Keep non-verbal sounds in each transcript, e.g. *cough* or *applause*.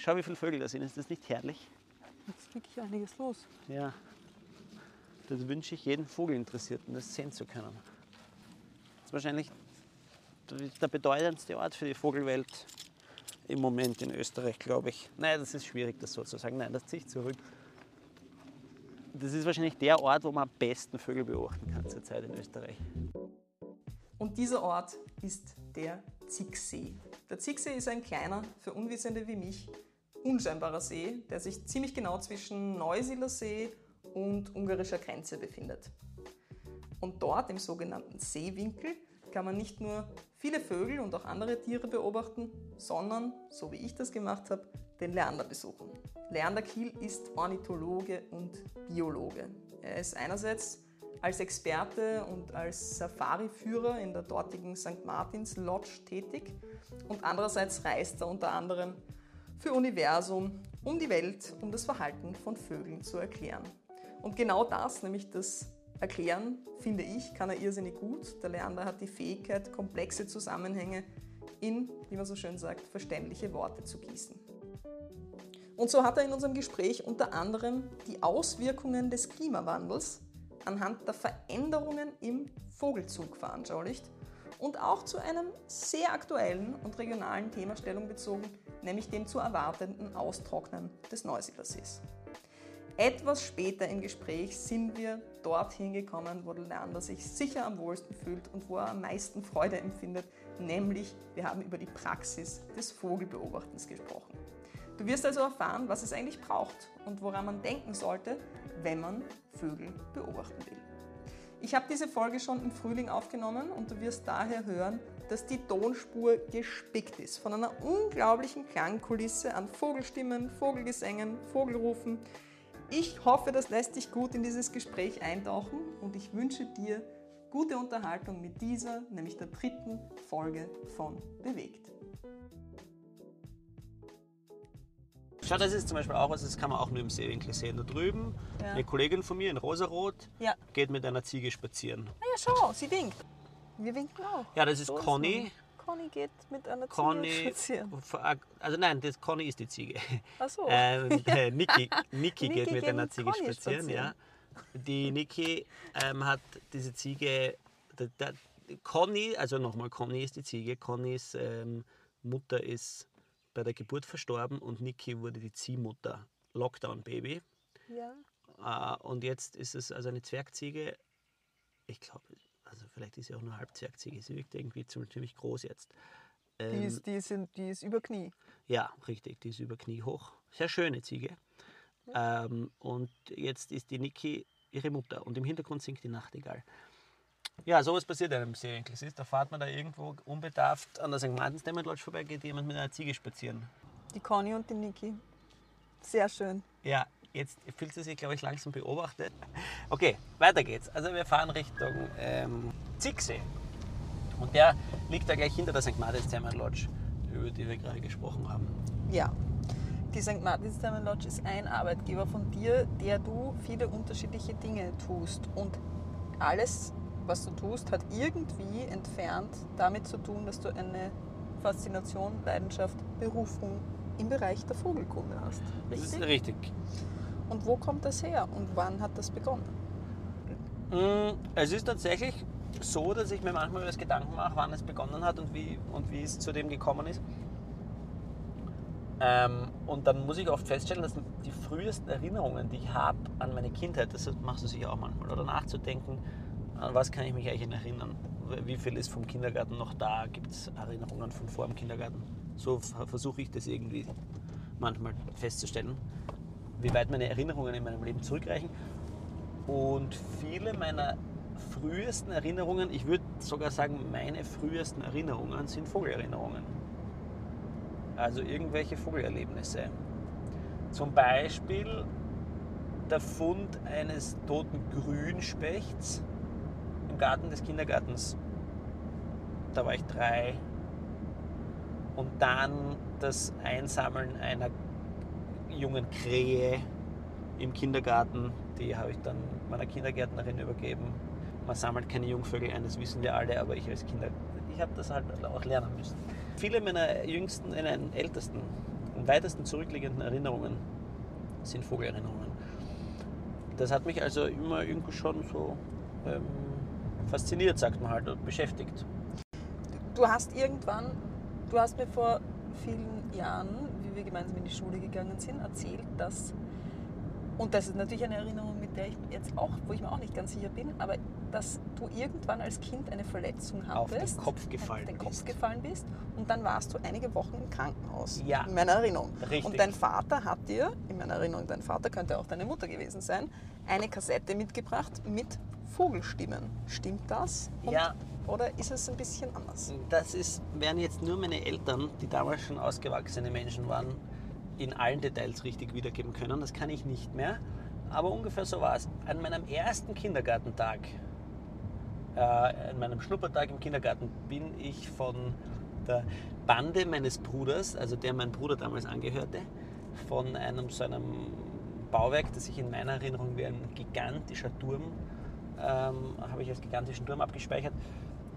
Schau, wie viele Vögel da sind. Ist das nicht herrlich? Jetzt ist wirklich einiges los. Ja. Das wünsche ich jedem Vogelinteressierten, das sehen zu können. Das ist wahrscheinlich der bedeutendste Ort für die Vogelwelt im Moment in Österreich, glaube ich. Nein, das ist schwierig, das so zu sagen. Nein, das ziehe ich zurück. Das ist wahrscheinlich der Ort, wo man am besten Vögel beobachten kann zurzeit in Österreich. Und dieser Ort ist der Zicksee. Der Zicksee ist ein kleiner, für Unwissende wie mich, unscheinbarer See, der sich ziemlich genau zwischen Neusiedler See und ungarischer Grenze befindet. Und dort im sogenannten Seewinkel kann man nicht nur viele Vögel und auch andere Tiere beobachten, sondern, so wie ich das gemacht habe, den Leander besuchen. Leander Kiel ist Ornithologe und Biologe. Er ist einerseits als Experte und als Safari-Führer in der dortigen St. Martins Lodge tätig und andererseits reist er unter anderem für Universum um die Welt, um das Verhalten von Vögeln zu erklären. Und genau das, nämlich das Erklären, finde ich, kann er irrsinnig gut. Der Leander hat die Fähigkeit, komplexe Zusammenhänge in, wie man so schön sagt, verständliche Worte zu gießen. Und so hat er in unserem Gespräch unter anderem die Auswirkungen des Klimawandels anhand der Veränderungen im Vogelzug veranschaulicht und auch zu einem sehr aktuellen und regionalen Thema Stellung bezogen, nämlich dem zu erwartenden Austrocknen des Neusiedlersees. Etwas später im Gespräch sind wir dorthin gekommen, wo der Leander sich sicher am wohlsten fühlt und wo er am meisten Freude empfindet, nämlich wir haben über die Praxis des Vogelbeobachtens gesprochen. Du wirst also erfahren, was es eigentlich braucht und woran man denken sollte, wenn man Vögel beobachten will. Ich habe diese Folge schon im Frühling aufgenommen und du wirst daher hören, dass die Tonspur gespickt ist von einer unglaublichen Klangkulisse an Vogelstimmen, Vogelgesängen, Vogelrufen. Ich hoffe, das lässt dich gut in dieses Gespräch eintauchen und ich wünsche dir gute Unterhaltung mit dieser, nämlich der dritten Folge von Bewegt. Schau, das ist zum Beispiel auch was, das kann man auch nur im Seewinkel sehen. Da drüben, Ja. eine Kollegin von mir in Rosarot Ja. geht mit einer Ziege spazieren. Ah ja, schau, sie winkt. Wir winken auch. Ja, das ist So Conny. man. Conny geht mit einer Ziege Conny, spazieren. *laughs* also nein, das Conny ist die Ziege. Ach so. *laughs* Ähm, äh, Niki, Niki geht Niki mit geht einer mit Ziege Conny spazieren, ja. Die Niki ähm, hat diese Ziege, der, der, Conny, also nochmal, Conny ist die Ziege. Connys ähm, Mutter ist bei der Geburt verstorben und Niki wurde die Ziehmutter. Lockdown-Baby. ja. Äh, und jetzt ist es also eine Zwergziege. Ich glaube, also vielleicht ist sie auch nur Halbzwergziege. Sie wirkt irgendwie ziemlich, groß jetzt. Die, Ähm, ist, die, sind, die ist über Knie. ja, richtig, die ist über Knie hoch. Sehr schöne Ziege. Ähm, und jetzt ist die Niki ihre Mutter und im Hintergrund singt die Nachtigall. Ja, sowas passiert einem Seewinkel. Siehst, da fährt man da irgendwo unbedarft an der St. Martins Dam Lodge vorbei, geht jemand mit einer Ziege spazieren. Die Conny und die Niki. Sehr schön. Ja, jetzt fühlt sie sich, glaube ich, langsam beobachtet. Okay, weiter geht's. Also wir fahren Richtung ähm, Zicksee. Und der liegt da gleich hinter der St. Martins Dam Lodge, über die wir gerade gesprochen haben. Ja. Die St. Martins Diamond Lodge ist ein Arbeitgeber von dir, der du viele unterschiedliche Dinge tust. Und alles, was du tust, hat irgendwie entfernt damit zu tun, dass du eine Faszination, Leidenschaft, Berufung im Bereich der Vogelkunde hast. Das ist Richtig? richtig. Und wo kommt das her und wann hat das begonnen? Mm, Es ist tatsächlich so, dass ich mir manchmal das Gedanken mache, wann es begonnen hat und wie, und wie es zu dem gekommen ist. Ähm, und dann muss ich oft feststellen, dass die frühesten Erinnerungen, die ich habe an meine Kindheit, das machst du sicher auch manchmal, oder nachzudenken, an was kann ich mich eigentlich erinnern? Wie viel ist vom Kindergarten noch da? Gibt es Erinnerungen von vor dem Kindergarten? So versuche ich das irgendwie manchmal festzustellen, wie weit meine Erinnerungen in meinem Leben zurückreichen. Und viele meiner frühesten Erinnerungen, ich würde sogar sagen, meine frühesten Erinnerungen sind Vogelerinnerungen. Also irgendwelche Vogelerlebnisse. Zum Beispiel der Fund eines toten Grünspechts Garten des Kindergartens. Da war ich drei. Und dann das Einsammeln einer jungen Krähe im Kindergarten. Die habe ich dann meiner Kindergärtnerin übergeben. Man sammelt keine Jungvögel ein, das wissen wir alle, aber ich als Kinder, ich habe das halt auch lernen müssen. Viele meiner jüngsten, äh, nein, ältesten am weitesten zurückliegenden Erinnerungen sind Vogelerinnerungen. Das hat mich also immer irgendwie schon so ähm, fasziniert, sagt man halt, und beschäftigt. Du hast irgendwann, du hast mir vor vielen Jahren, wie wir gemeinsam in die Schule gegangen sind, erzählt, dass, und das ist natürlich eine Erinnerung, mit der ich jetzt auch, wo ich mir auch nicht ganz sicher bin, aber dass du irgendwann als Kind eine Verletzung hattest. Auf den Kopf gefallen den Kopf bist. gefallen bist und dann warst du einige Wochen im Krankenhaus. Ja. In meiner Erinnerung. Richtig. Und dein Vater hat dir, in meiner Erinnerung, dein Vater könnte auch deine Mutter gewesen sein, eine Kassette mitgebracht mit Vogelstimmen. Stimmt das? Und, Ja. Oder ist es ein bisschen anders? Das ist, wären jetzt nur meine Eltern, die damals schon ausgewachsene Menschen waren, in allen Details richtig wiedergeben können. Das kann ich nicht mehr. Aber ungefähr so war es. An meinem ersten Kindergartentag, äh, an meinem Schnuppertag im Kindergarten, bin ich von der Bande meines Bruders, also der mein Bruder damals angehörte, von einem so einem Bauwerk, das sich in meiner Erinnerung wie ein gigantischer Turm, ähm, habe ich als gigantischen Turm abgespeichert.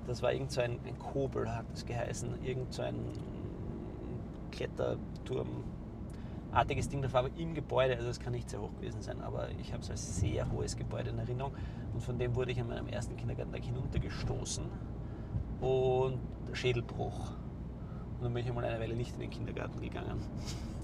Das war irgend so ein, ein Kobel, hat es geheißen. Irgend so ein Kletterturm-artiges Ding. Das war aber im Gebäude, also das kann nicht sehr hoch gewesen sein, aber ich habe es als sehr hohes Gebäude in Erinnerung. Und von dem wurde ich an meinem ersten Kindergartentag hinuntergestoßen und Schädelbruch. Und dann bin ich einmal eine Weile nicht in den Kindergarten gegangen.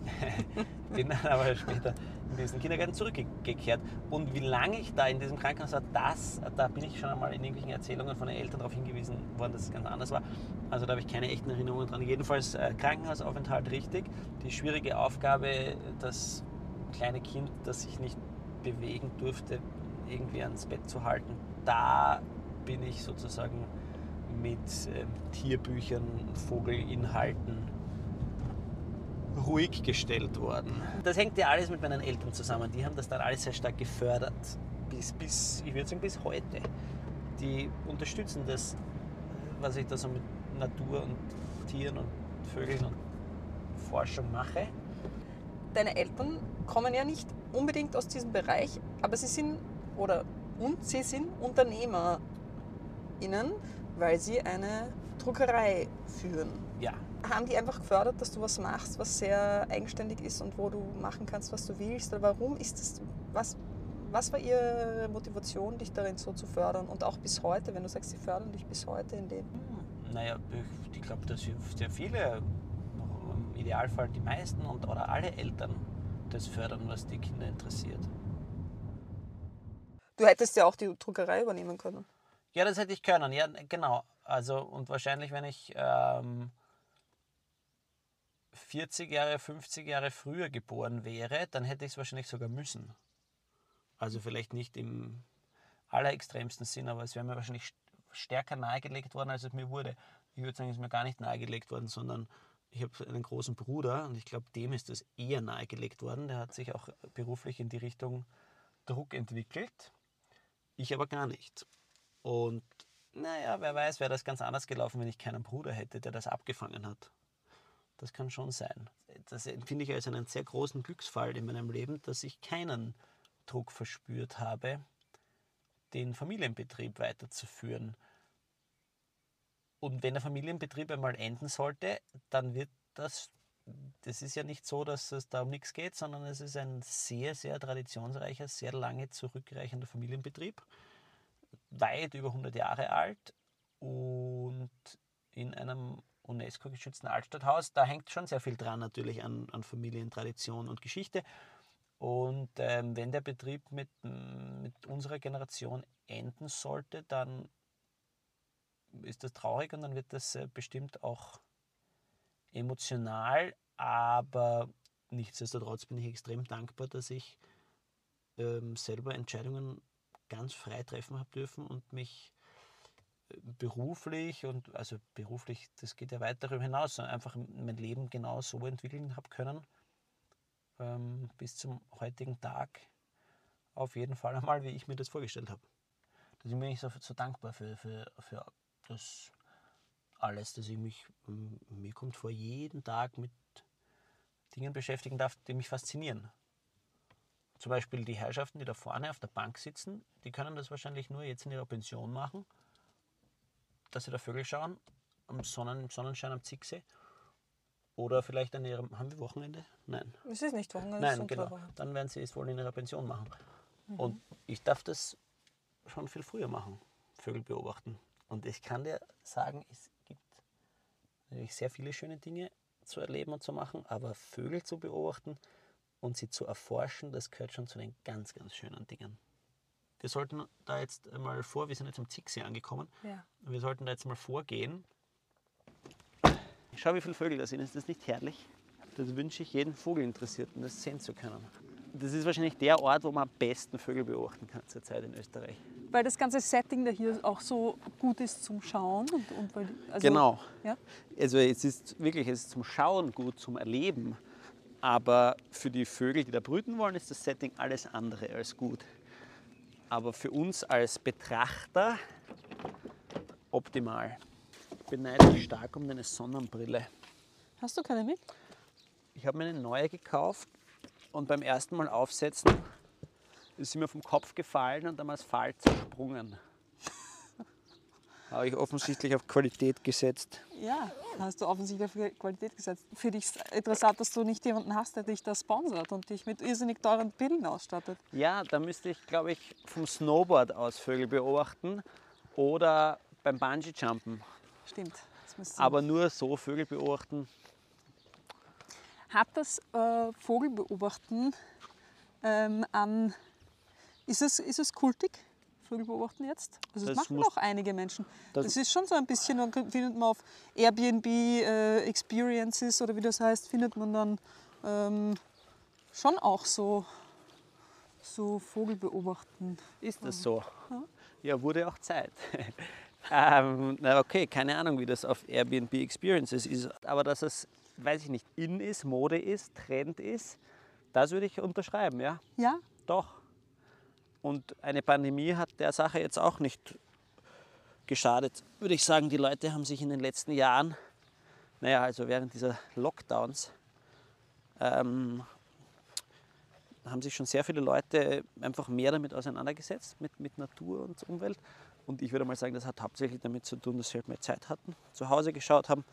*laughs* bin dann aber später in diesen Kindergarten zurückgekehrt. Und wie lange ich da in diesem Krankenhaus war, das, da bin ich schon einmal in irgendwelchen Erzählungen von den Eltern darauf hingewiesen worden, dass es ganz anders war. Also da habe ich keine echten Erinnerungen dran. Jedenfalls äh, Krankenhausaufenthalt richtig. Die schwierige Aufgabe, das kleine Kind, das sich nicht bewegen durfte, irgendwie ans Bett zu halten. Da bin ich sozusagen mit ähm, Tierbüchern, Vogelinhalten ruhig gestellt worden. Das hängt ja alles mit meinen Eltern zusammen. Die haben das dann alles sehr stark gefördert. Bis, bis ich würde sagen, bis heute. Die unterstützen das, was ich da so mit Natur und Tieren und Vögeln und Forschung mache. Deine Eltern kommen ja nicht unbedingt aus diesem Bereich, aber sie sind oder und sie sind UnternehmerInnen, weil sie eine Druckerei führen. Haben die einfach gefördert, dass du was machst, was sehr eigenständig ist und wo du machen kannst, was du willst? Oder warum ist das, was, was war ihre Motivation, dich darin so zu fördern? Und auch bis heute, wenn du sagst, sie fördern dich bis heute in dem. naja, ich, ich glaube, dass sehr viele, im Idealfall die meisten und oder alle Eltern das fördern, was die Kinder interessiert. Du hättest ja auch die Druckerei übernehmen können. Ja, das hätte ich können, ja, genau. Also, und wahrscheinlich, wenn ich ähm, 40 Jahre, 50 Jahre früher geboren wäre, dann hätte ich es wahrscheinlich sogar müssen. Also vielleicht nicht im allerextremsten Sinn, aber es wäre mir wahrscheinlich st- stärker nahegelegt worden, als es mir wurde. Ich würde sagen, es ist mir gar nicht nahegelegt worden, sondern ich habe einen großen Bruder und ich glaube, dem ist das eher nahegelegt worden. Der hat sich auch beruflich in die Richtung Druck entwickelt. Ich aber gar nicht. Und naja, wer weiß, wäre das ganz anders gelaufen, wenn ich keinen Bruder hätte, der das abgefangen hat. Das kann schon sein. Das empfinde ich als einen sehr großen Glücksfall in meinem Leben, dass ich keinen Druck verspürt habe, den Familienbetrieb weiterzuführen. Und wenn der Familienbetrieb einmal enden sollte, dann wird das, das ist ja nicht so, dass es da um nichts geht, sondern es ist ein sehr, sehr traditionsreicher, sehr lange zurückreichender Familienbetrieb, weit über 100 Jahre alt und in einem UNESCO-geschützten Altstadthaus. Da hängt schon sehr viel dran natürlich an, an Familientradition und Geschichte. Und ähm, wenn der Betrieb mit, mit unserer Generation enden sollte, dann ist das traurig und dann wird das äh, bestimmt auch emotional, aber nichtsdestotrotz bin ich extrem dankbar, dass ich ähm, selber Entscheidungen ganz frei treffen habe dürfen und mich beruflich und also beruflich, das geht ja weit darüber hinaus, einfach mein Leben genau so entwickeln habe können, ähm, bis zum heutigen Tag auf jeden Fall einmal, wie ich mir das vorgestellt habe. Deswegen bin ich so, so dankbar für, für, für das alles, dass ich mich, mir kommt vor, jeden Tag mit Dingen beschäftigen darf, die mich faszinieren. Zum Beispiel die Herrschaften, die da vorne auf der Bank sitzen, die können das wahrscheinlich nur jetzt in ihrer Pension machen, dass sie da Vögel schauen, am Sonnen, im Sonnenschein am Zicksee. Oder vielleicht an ihrem. Haben wir Wochenende? Nein. Es ist nicht Wochenende, Nein, genau. Woche. Dann werden sie es wohl in ihrer Pension machen. Mhm. Und ich darf das schon viel früher machen, Vögel beobachten. Und ich kann dir sagen, es gibt natürlich sehr viele schöne Dinge zu erleben und zu machen, aber Vögel zu beobachten und sie zu erforschen, das gehört schon zu den ganz, ganz schönen Dingen. Wir sollten da jetzt mal vor, wir sind jetzt am Zicksee angekommen, Ja. wir sollten da jetzt mal vorgehen. Schau, wie viele Vögel da sind. Ist das nicht herrlich? Das wünsche ich jedem Vogelinteressierten, das sehen zu können. Das ist wahrscheinlich der Ort, wo man am besten Vögel beobachten kann zurzeit in Österreich. Weil das ganze Setting da hier auch so gut ist zum Schauen. Und, und weil, also, genau. Ja? Also es ist wirklich es ist zum Schauen gut, zum Erleben. Aber für die Vögel, die da brüten wollen, ist das Setting alles andere als gut. Aber für uns als Betrachter optimal. Ich beneide dich stark um deine Sonnenbrille. Hast du keine mit? Ich habe mir eine neue gekauft und beim ersten Mal aufsetzen ist sie mir vom Kopf gefallen und am Asphalt zersprungen. Habe ich offensichtlich auf Qualität gesetzt. Ja, hast du offensichtlich auf Qualität gesetzt. Für dich ist interessant, dass du nicht jemanden hast, der dich da sponsert und dich mit irrsinnig teuren Pillen ausstattet. Ja, da müsste ich, glaube ich, vom Snowboard aus Vögel beobachten oder beim Bungee-Jumpen. Stimmt. Das müsste Aber nur so Vögel beobachten. Hat das äh, Vogelbeobachten ähm, an. Ist es, ist es kultig? Vögel beobachten jetzt? Also das, Das machen auch einige Menschen. Das, das- ist schon so ein bisschen, dann findet man auf Airbnb äh, Experiences oder wie das heißt, findet man dann ähm, schon auch so, so Vogel beobachten. Ist das so? Ja, wurde auch Zeit. *laughs* ähm, na okay, keine Ahnung, wie das auf Airbnb Experiences ist. Aber dass es, weiß ich nicht, in ist, Mode ist, Trend ist, das würde ich unterschreiben, ja. Ja? Doch. Und eine Pandemie hat der Sache jetzt auch nicht geschadet. Würde ich sagen, die Leute haben sich in den letzten Jahren, naja, also während dieser Lockdowns, ähm, haben sich schon sehr viele Leute einfach mehr damit auseinandergesetzt, mit, mit Natur und Umwelt. Und ich würde mal sagen, das hat hauptsächlich damit zu tun, dass sie halt mehr Zeit hatten, zu Hause geschaut haben.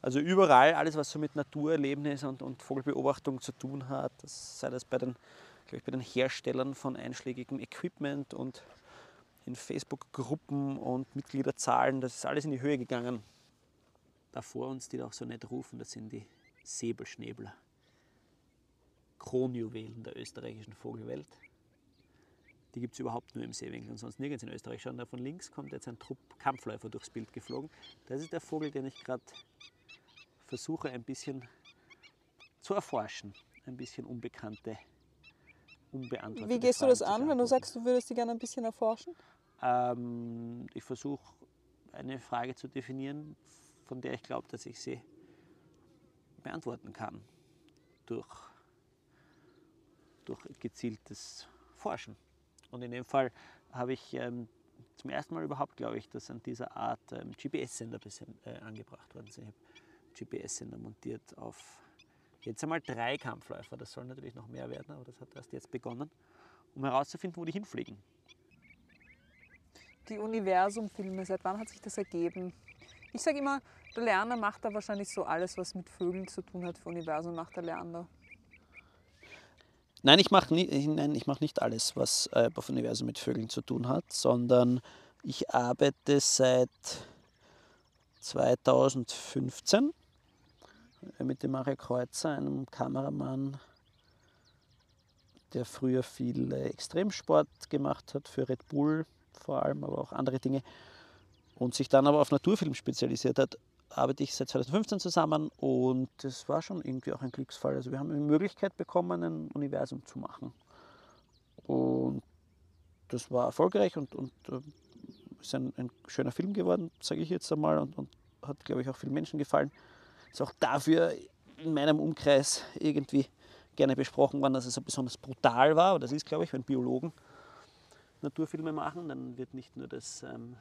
Also überall, alles was so mit Naturerlebnis und, und Vogelbeobachtung zu tun hat, das, sei das bei den, glaub ich, bei den Herstellern von einschlägigem Equipment und in Facebook-Gruppen und Mitgliederzahlen, das ist alles in die Höhe gegangen. Da vor uns, die da auch so nett rufen, das sind die Säbelschnäbler. Kronjuwelen der österreichischen Vogelwelt. Die gibt es überhaupt nur im Seewinkel und sonst nirgends in Österreich. Schauen, da von links kommt jetzt ein Trupp Kampfläufer durchs Bild geflogen. Das ist der Vogel, den ich gerade versuche ein bisschen zu erforschen. Ein bisschen unbekannte, unbeantwortete Wie gehst du Fragen das zu an, wenn du sagst, du würdest die gerne ein bisschen erforschen? Ähm, ich versuche eine Frage zu definieren, von der ich glaube, dass ich sie beantworten kann. Durch, durch gezieltes Forschen. Und in dem Fall habe ich ähm, zum ersten Mal überhaupt, glaube ich, dass an dieser Art ähm, GPS-Sender bisschen, äh, angebracht worden sind. Ich habe GPS-Sender montiert auf jetzt einmal drei Kampfläufer. Das soll natürlich noch mehr werden, aber das hat erst jetzt begonnen, um herauszufinden, wo die hinfliegen. Die Universum-Filme, seit wann hat sich das ergeben? Ich sage immer, der Lerner macht da wahrscheinlich so alles, was mit Vögeln zu tun hat. Für Universum macht der Lerner. Nein, ich mache ich mach nicht alles, was äh, auf Universum mit Vögeln zu tun hat, sondern ich arbeite seit 2015 äh, mit dem Mario Kreuzer, einem Kameramann, der früher viel äh, Extremsport gemacht hat, für Red Bull vor allem, aber auch andere Dinge, und sich dann aber auf Naturfilm spezialisiert hat, arbeite ich seit 2015 zusammen und das war schon irgendwie auch ein Glücksfall. Also wir haben die Möglichkeit bekommen, ein Universum zu machen. Und das war erfolgreich und, und äh, ist ein, ein schöner Film geworden, sage ich jetzt einmal, und, und hat, glaube ich, auch vielen Menschen gefallen. Ist auch dafür in meinem Umkreis irgendwie gerne besprochen worden, dass es so besonders brutal war. Und das ist, glaube ich, wenn Biologen Naturfilme machen, dann wird nicht nur das ähm,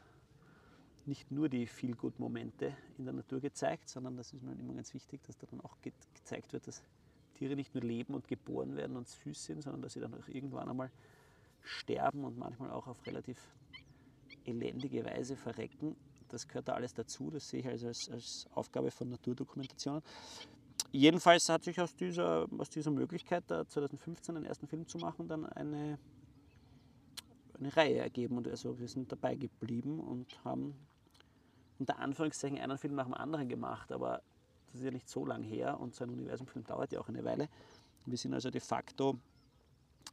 nicht nur die Feel-Good-Momente in der Natur gezeigt, sondern das ist mir immer ganz wichtig, dass da dann auch ge gezeigt wird, dass Tiere nicht nur leben und geboren werden und süß sind, sondern dass sie dann auch irgendwann einmal sterben und manchmal auch auf relativ elendige Weise verrecken. Das gehört da alles dazu, das sehe ich also als, als Aufgabe von Naturdokumentationen. jedenfalls hat sich aus dieser, aus dieser Möglichkeit, da 2015 den ersten Film zu machen, dann eine, eine Reihe ergeben. Und also wir sind dabei geblieben und haben unter Anführungszeichen einen Film nach dem anderen gemacht. Aber das ist ja nicht so lang her und so ein Universumfilm dauert ja auch eine Weile. Wir sind also de facto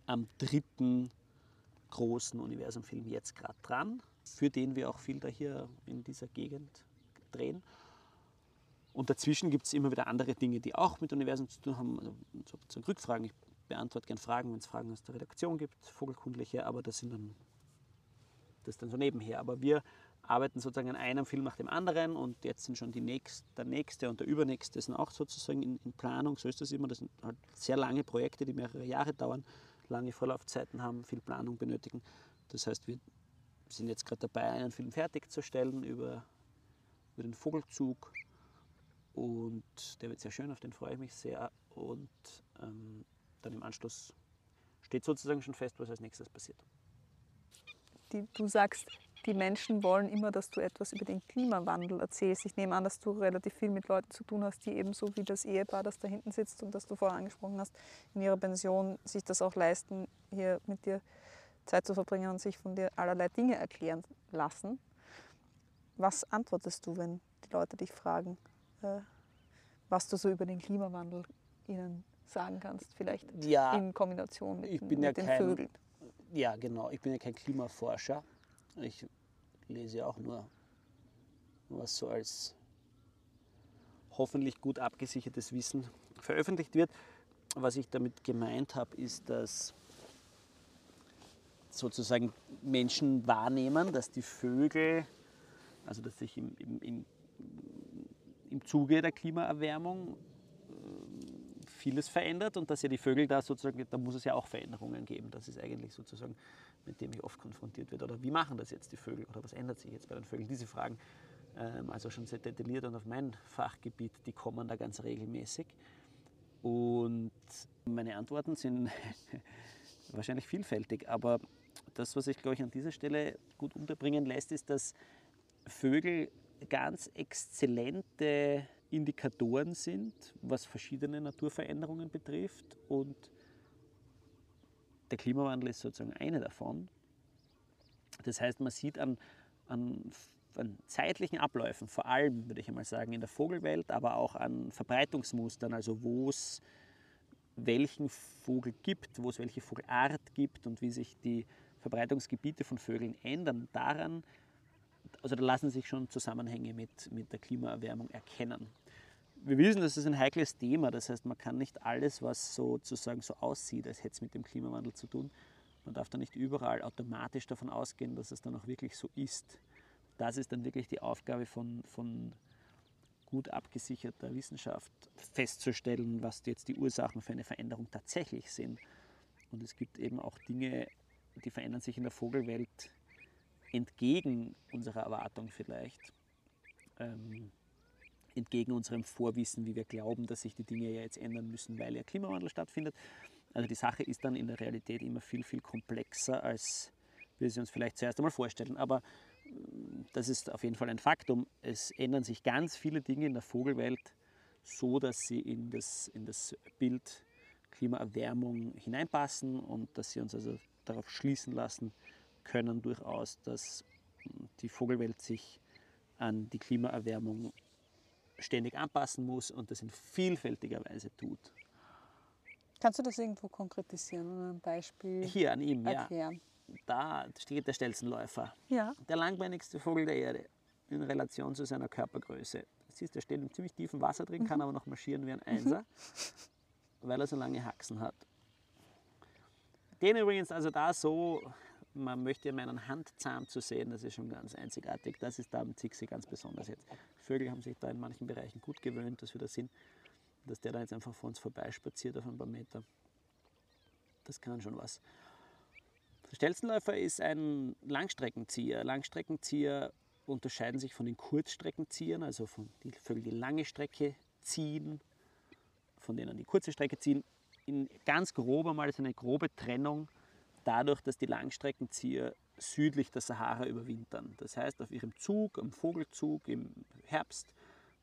am dritten großen Universumfilm jetzt gerade dran, für den wir auch viel da hier in dieser Gegend drehen. Und dazwischen gibt es immer wieder andere Dinge, die auch mit Universum zu tun haben. Also sozusagen Rückfragen. Ich beantworte gerne Fragen, wenn es Fragen aus der Redaktion gibt, vogelkundliche, aber das sind dann das dann so nebenher. Aber wir arbeiten sozusagen an einem Film nach dem anderen und jetzt sind schon die nächst, der nächste und der übernächste sind auch sozusagen in, in, Planung. So ist das immer. Das sind halt sehr lange Projekte, die mehrere Jahre dauern, lange Vorlaufzeiten haben, viel Planung benötigen. Das heißt, wir sind jetzt gerade dabei, einen Film fertigzustellen über, über den Vogelzug und der wird sehr schön, auf den freue ich mich sehr. Und ähm, dann im Anschluss steht sozusagen schon fest, was als nächstes passiert. Die, du sagst, die Menschen wollen immer, dass du etwas über den Klimawandel erzählst. Ich nehme an, dass du relativ viel mit Leuten zu tun hast, die ebenso wie das Ehepaar, das da hinten sitzt und das du vorher angesprochen hast, in ihrer Pension sich das auch leisten, hier mit dir Zeit zu verbringen und sich von dir allerlei Dinge erklären lassen. Was antwortest du, wenn die Leute dich fragen, äh, was du so über den Klimawandel ihnen sagen kannst, vielleicht ja, in Kombination mit, mit ja den kein, Vögeln? Ja, genau. Ich bin ja kein Klimaforscher. Ich lese ja auch nur, was so als hoffentlich gut abgesichertes Wissen veröffentlicht wird. Was ich damit gemeint habe, ist, dass sozusagen Menschen wahrnehmen, dass die Vögel, also dass sich im, im, im, im Zuge der Klimaerwärmung äh, vieles verändert und dass ja die Vögel da sozusagen, da muss es ja auch Veränderungen geben. Das ist eigentlich sozusagen mit dem ich oft konfrontiert werde. Oder wie machen das jetzt die Vögel? Oder was ändert sich jetzt bei den Vögeln? Diese Fragen, ähm, also schon sehr detailliert und auf mein Fachgebiet, die kommen da ganz regelmäßig. Und meine Antworten sind wahrscheinlich vielfältig, aber das, was ich glaube ich an dieser Stelle gut unterbringen lässt, ist, dass Vögel ganz exzellente Indikatoren sind, was verschiedene Naturveränderungen betrifft und der Klimawandel ist sozusagen eine davon. Das heißt, man sieht an, an, an, zeitlichen Abläufen, vor allem würde ich einmal sagen, in der Vogelwelt, aber auch an Verbreitungsmustern, also wo es welchen Vogel gibt, wo es welche Vogelart gibt und wie sich die Verbreitungsgebiete von Vögeln ändern. Daran, also da lassen sich schon Zusammenhänge mit, mit der Klimaerwärmung erkennen wir wissen, das ist ein heikles Thema. Das heißt, man kann nicht alles, was sozusagen so aussieht, als hätte es mit dem Klimawandel zu tun, man darf da nicht überall automatisch davon ausgehen, dass es dann auch wirklich so ist. Das ist dann wirklich die Aufgabe von, von gut abgesicherter Wissenschaft, festzustellen, was jetzt die Ursachen für eine Veränderung tatsächlich sind. Und es gibt eben auch Dinge, die verändern sich in der Vogelwelt entgegen unserer Erwartung vielleicht. Ähm, entgegen unserem Vorwissen, wie wir glauben, dass sich die Dinge ja jetzt ändern müssen, weil ja Klimawandel stattfindet. Also die Sache ist dann in der Realität immer viel, viel komplexer, als wir sie uns vielleicht zuerst einmal vorstellen. Aber das ist auf jeden Fall ein Faktum. Es ändern sich ganz viele Dinge in der Vogelwelt so, dass sie in das, in das Bild Klimaerwärmung hineinpassen und dass sie uns also darauf schließen lassen können durchaus, dass die Vogelwelt sich an die Klimaerwärmung ständig anpassen muss und das in vielfältiger Weise tut. Kannst du das irgendwo konkretisieren und ein Beispiel Hier an ihm, erklären? ja. Da steht der Stelzenläufer. Ja. Der langbeinigste Vogel der Erde in Relation zu seiner Körpergröße. Du siehst, er steht im ziemlich tiefen Wasser drin, mhm. kann aber noch marschieren wie ein Einser, mhm. weil er so lange Haxen hat. Den übrigens also da so man möchte ja meinen Handzahn zu sehen, das ist schon ganz einzigartig. Das ist da am Zixi ganz besonders jetzt. Vögel haben sich da in manchen Bereichen gut gewöhnt, dass wir da sind. Dass der da jetzt einfach vor uns vorbeispaziert auf ein paar Meter. Das kann schon was. Der Stelzenläufer ist ein Langstreckenzieher. Langstreckenzieher unterscheiden sich von den Kurzstreckenziehern, also von den Vögeln, die lange Strecke ziehen, von denen die kurze Strecke ziehen. In ganz grob einmal ist eine grobe Trennung dadurch, dass die Langstreckenzieher südlich der Sahara überwintern. Das heißt, auf ihrem Zug, am Vogelzug im Herbst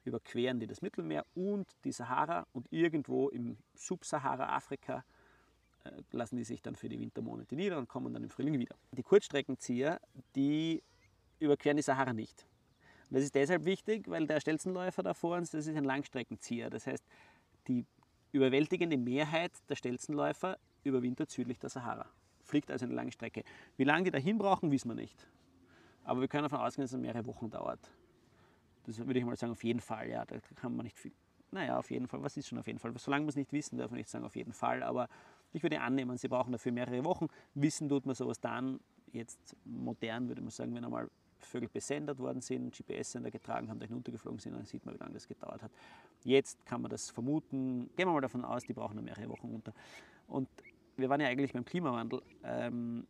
überqueren die das Mittelmeer und die Sahara und irgendwo im Subsahara-Afrika lassen die sich dann für die Wintermonate nieder und kommen dann im Frühling wieder. Die Kurzstreckenzieher, die überqueren die Sahara nicht. Und das ist deshalb wichtig, weil der Stelzenläufer da vor uns, das ist ein Langstreckenzieher. Das heißt, die überwältigende Mehrheit der Stelzenläufer überwintert südlich der Sahara. Fliegt also eine lange Strecke. Wie lange die dahin brauchen, wissen wir nicht. Aber wir können davon ausgehen, dass es mehrere Wochen dauert. Das würde ich mal sagen, auf jeden Fall. Ja, da kann man nicht viel. Naja, auf jeden Fall. Was ist schon auf jeden Fall? Solange wir es nicht wissen, darf man nicht sagen, auf jeden Fall. Aber ich würde annehmen, sie brauchen dafür mehrere Wochen. Wissen tut man sowas dann, jetzt modern würde man sagen, wenn einmal Vögel besendet worden sind, GPS-Sender getragen haben, dahin untergeflogen sind, dann sieht man, wie lange das gedauert hat. Jetzt kann man das vermuten. Gehen wir mal davon aus, die brauchen nur mehrere Wochen runter. Und wir waren ja eigentlich beim Klimawandel. Ähm,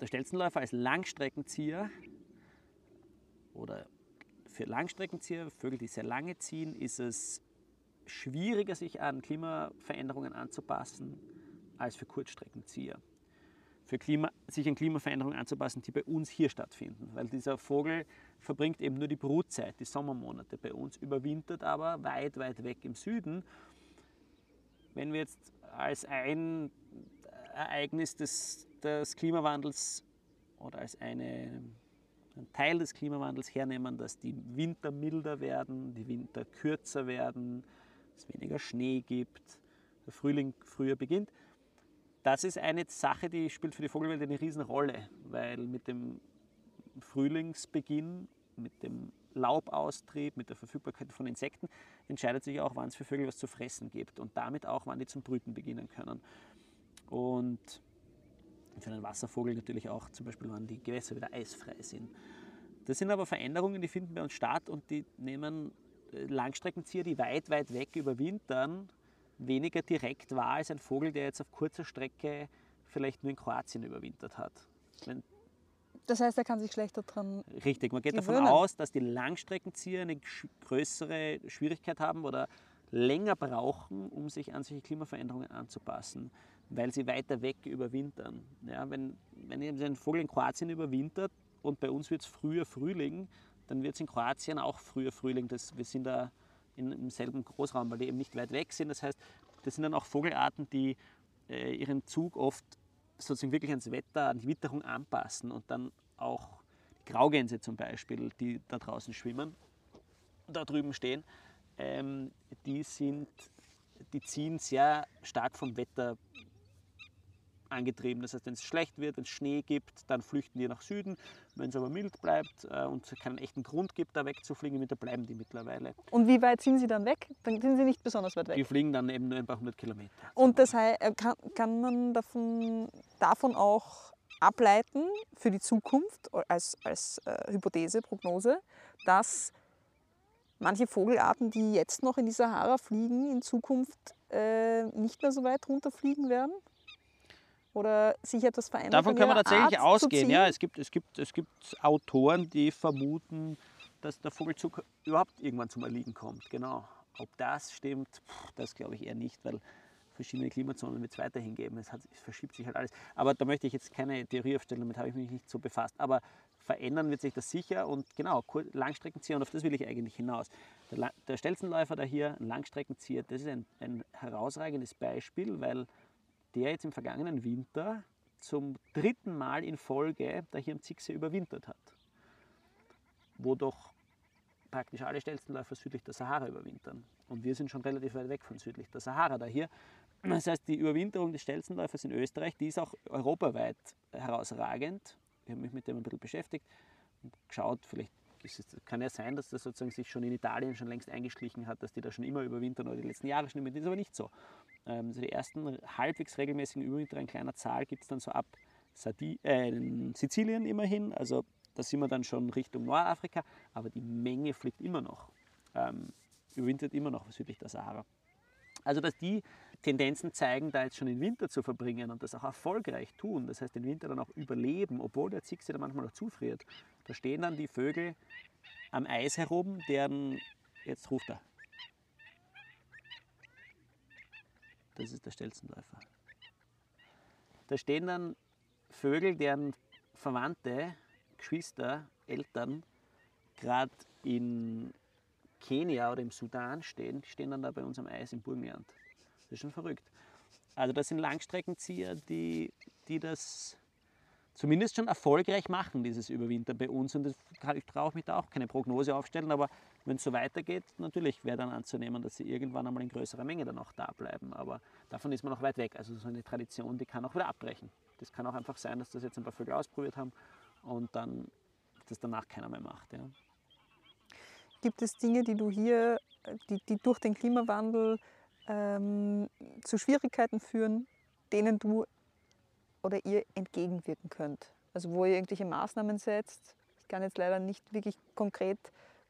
der Stelzenläufer als Langstreckenzieher oder für Langstreckenzieher, Vögel, die sehr lange ziehen, ist es schwieriger, sich an Klimaveränderungen anzupassen, als für Kurzstreckenzieher. Für Klima, sich an Klimaveränderungen anzupassen, die bei uns hier stattfinden. Weil dieser Vogel verbringt eben nur die Brutzeit, die Sommermonate bei uns, überwintert aber weit, weit weg im Süden. Wenn wir jetzt als ein Ereignis des, des Klimawandels oder als eine, ein Teil des Klimawandels hernehmen, dass die Winter milder werden, die Winter kürzer werden, es weniger Schnee gibt, der Frühling früher beginnt. Das ist eine Sache, die spielt für die Vogelwelt eine Riesenrolle, weil mit dem Frühlingsbeginn, mit dem Laubaustrieb, mit der Verfügbarkeit von Insekten entscheidet sich auch, wann es für Vögel was zu fressen gibt und damit auch, wann die zum Brüten beginnen können. Und für einen Wasservogel natürlich auch zum Beispiel, wann die Gewässer wieder eisfrei sind. Das sind aber Veränderungen, die finden bei uns statt und die nehmen Langstreckenzieher, die weit, weit weg überwintern, weniger direkt wahr als ein Vogel, der jetzt auf kurzer Strecke vielleicht nur in Kroatien überwintert hat. Wenn das heißt, er kann sich schlechter dran. Richtig, man geht gewöhnen. davon aus, dass die Langstreckenzieher eine größere Schwierigkeit haben oder länger brauchen, um sich an solche Klimaveränderungen anzupassen, weil sie weiter weg überwintern. Ja, wenn, wenn ein Vogel in Kroatien überwintert und bei uns wird es früher Frühling, dann wird es in Kroatien auch früher Frühling. Das, wir sind da in, im selben Großraum, weil die eben nicht weit weg sind. Das heißt, das sind dann auch Vogelarten, die äh, ihren Zug oft sozusagen wirklich ans Wetter, an die Witterung anpassen und dann auch die Graugänse zum Beispiel, die da draußen schwimmen, da drüben stehen, ähm, die, sind, die ziehen sehr stark vom Wetter angetrieben. Das heißt, wenn es schlecht wird, wenn es Schnee gibt, dann flüchten die nach Süden. Wenn es aber mild bleibt äh, und es keinen echten Grund gibt, da wegzufliegen, da bleiben die mittlerweile. Und wie weit sind sie dann weg? Dann sind sie nicht besonders weit weg. Die fliegen dann eben nur ein paar hundert Kilometer. Und das heißt, äh, kann, kann man davon, davon auch ableiten für die Zukunft als, als äh, Hypothese, Prognose, dass manche Vogelarten, die jetzt noch in die Sahara fliegen, in Zukunft äh, nicht mehr so weit runterfliegen werden? Oder sich etwas verändert? Davon können wir tatsächlich Art ausgehen. Ja, es, gibt, es, gibt, es gibt Autoren, die vermuten, dass der Vogelzug überhaupt irgendwann zum Erliegen kommt. Genau. Ob das stimmt, das glaube ich eher nicht, weil verschiedene Klimazonen wird es weiterhin geben. Es, hat, es, verschiebt sich halt alles. Aber da möchte ich jetzt keine Theorie aufstellen, damit habe ich mich nicht so befasst. Aber verändern wird sich das sicher und genau, Langstreckenzieher, und auf das will ich eigentlich hinaus. Der, der Stelzenläufer da hier, ein Langstreckenzieher, das ist ein, ein herausragendes Beispiel, weil der jetzt im vergangenen Winter zum dritten Mal in Folge da hier am Zicksee überwintert hat. Wo doch praktisch alle Stelzenläufer südlich der Sahara überwintern. Und wir sind schon relativ weit weg von südlich der Sahara da hier. Das heißt, die Überwinterung des Stelzenläufers in Österreich, die ist auch europaweit herausragend. Ich habe mich mit dem ein bisschen beschäftigt und geschaut, vielleicht es, kann ja sein, dass das sozusagen sich schon in Italien schon längst eingeschlichen hat, dass die da schon immer überwintern oder die letzten Jahre schon überwintern. Das ist aber nicht so. Ähm, also die ersten halbwegs regelmäßigen Überwinter in kleiner Zahl gibt es dann so ab Sardi äh, Sizilien immerhin. Also da sind wir dann schon Richtung Nordafrika, aber die Menge fliegt immer noch. Ähm, überwintert immer noch südlich der Sahara. Also dass die Tendenzen zeigen, da jetzt schon den Winter zu verbringen und das auch erfolgreich tun, das heißt den Winter dann auch überleben, obwohl der Zixi da manchmal noch zufriert. Da stehen dann die Vögel am Eis herum, deren, jetzt ruft er, das ist der Stelzenläufer. Da stehen dann Vögel, deren Verwandte, Geschwister, Eltern gerade in Kenia oder im Sudan stehen, die stehen dann da bei uns am Eis im Burgenland. Das ist schon verrückt. Also das sind Langstreckenzieher, die, die das zumindest schon erfolgreich machen, dieses Überwintern bei uns. Und das, ich traue mich da auch keine Prognose aufstellen, aber wenn es so weitergeht, natürlich wäre dann anzunehmen, dass sie irgendwann einmal in größerer Menge dann auch da bleiben. Aber davon ist man noch weit weg. Also so eine Tradition, die kann auch wieder abbrechen. Das kann auch einfach sein, dass das jetzt ein paar Vögel ausprobiert haben und dann das danach keiner mehr macht. Ja. Gibt es Dinge, die du hier, die, die durch den Klimawandel ähm, zu Schwierigkeiten führen, denen du oder ihr entgegenwirken könnt? Also wo ihr irgendwelche Maßnahmen setzt? Ich kann jetzt leider nicht wirklich konkret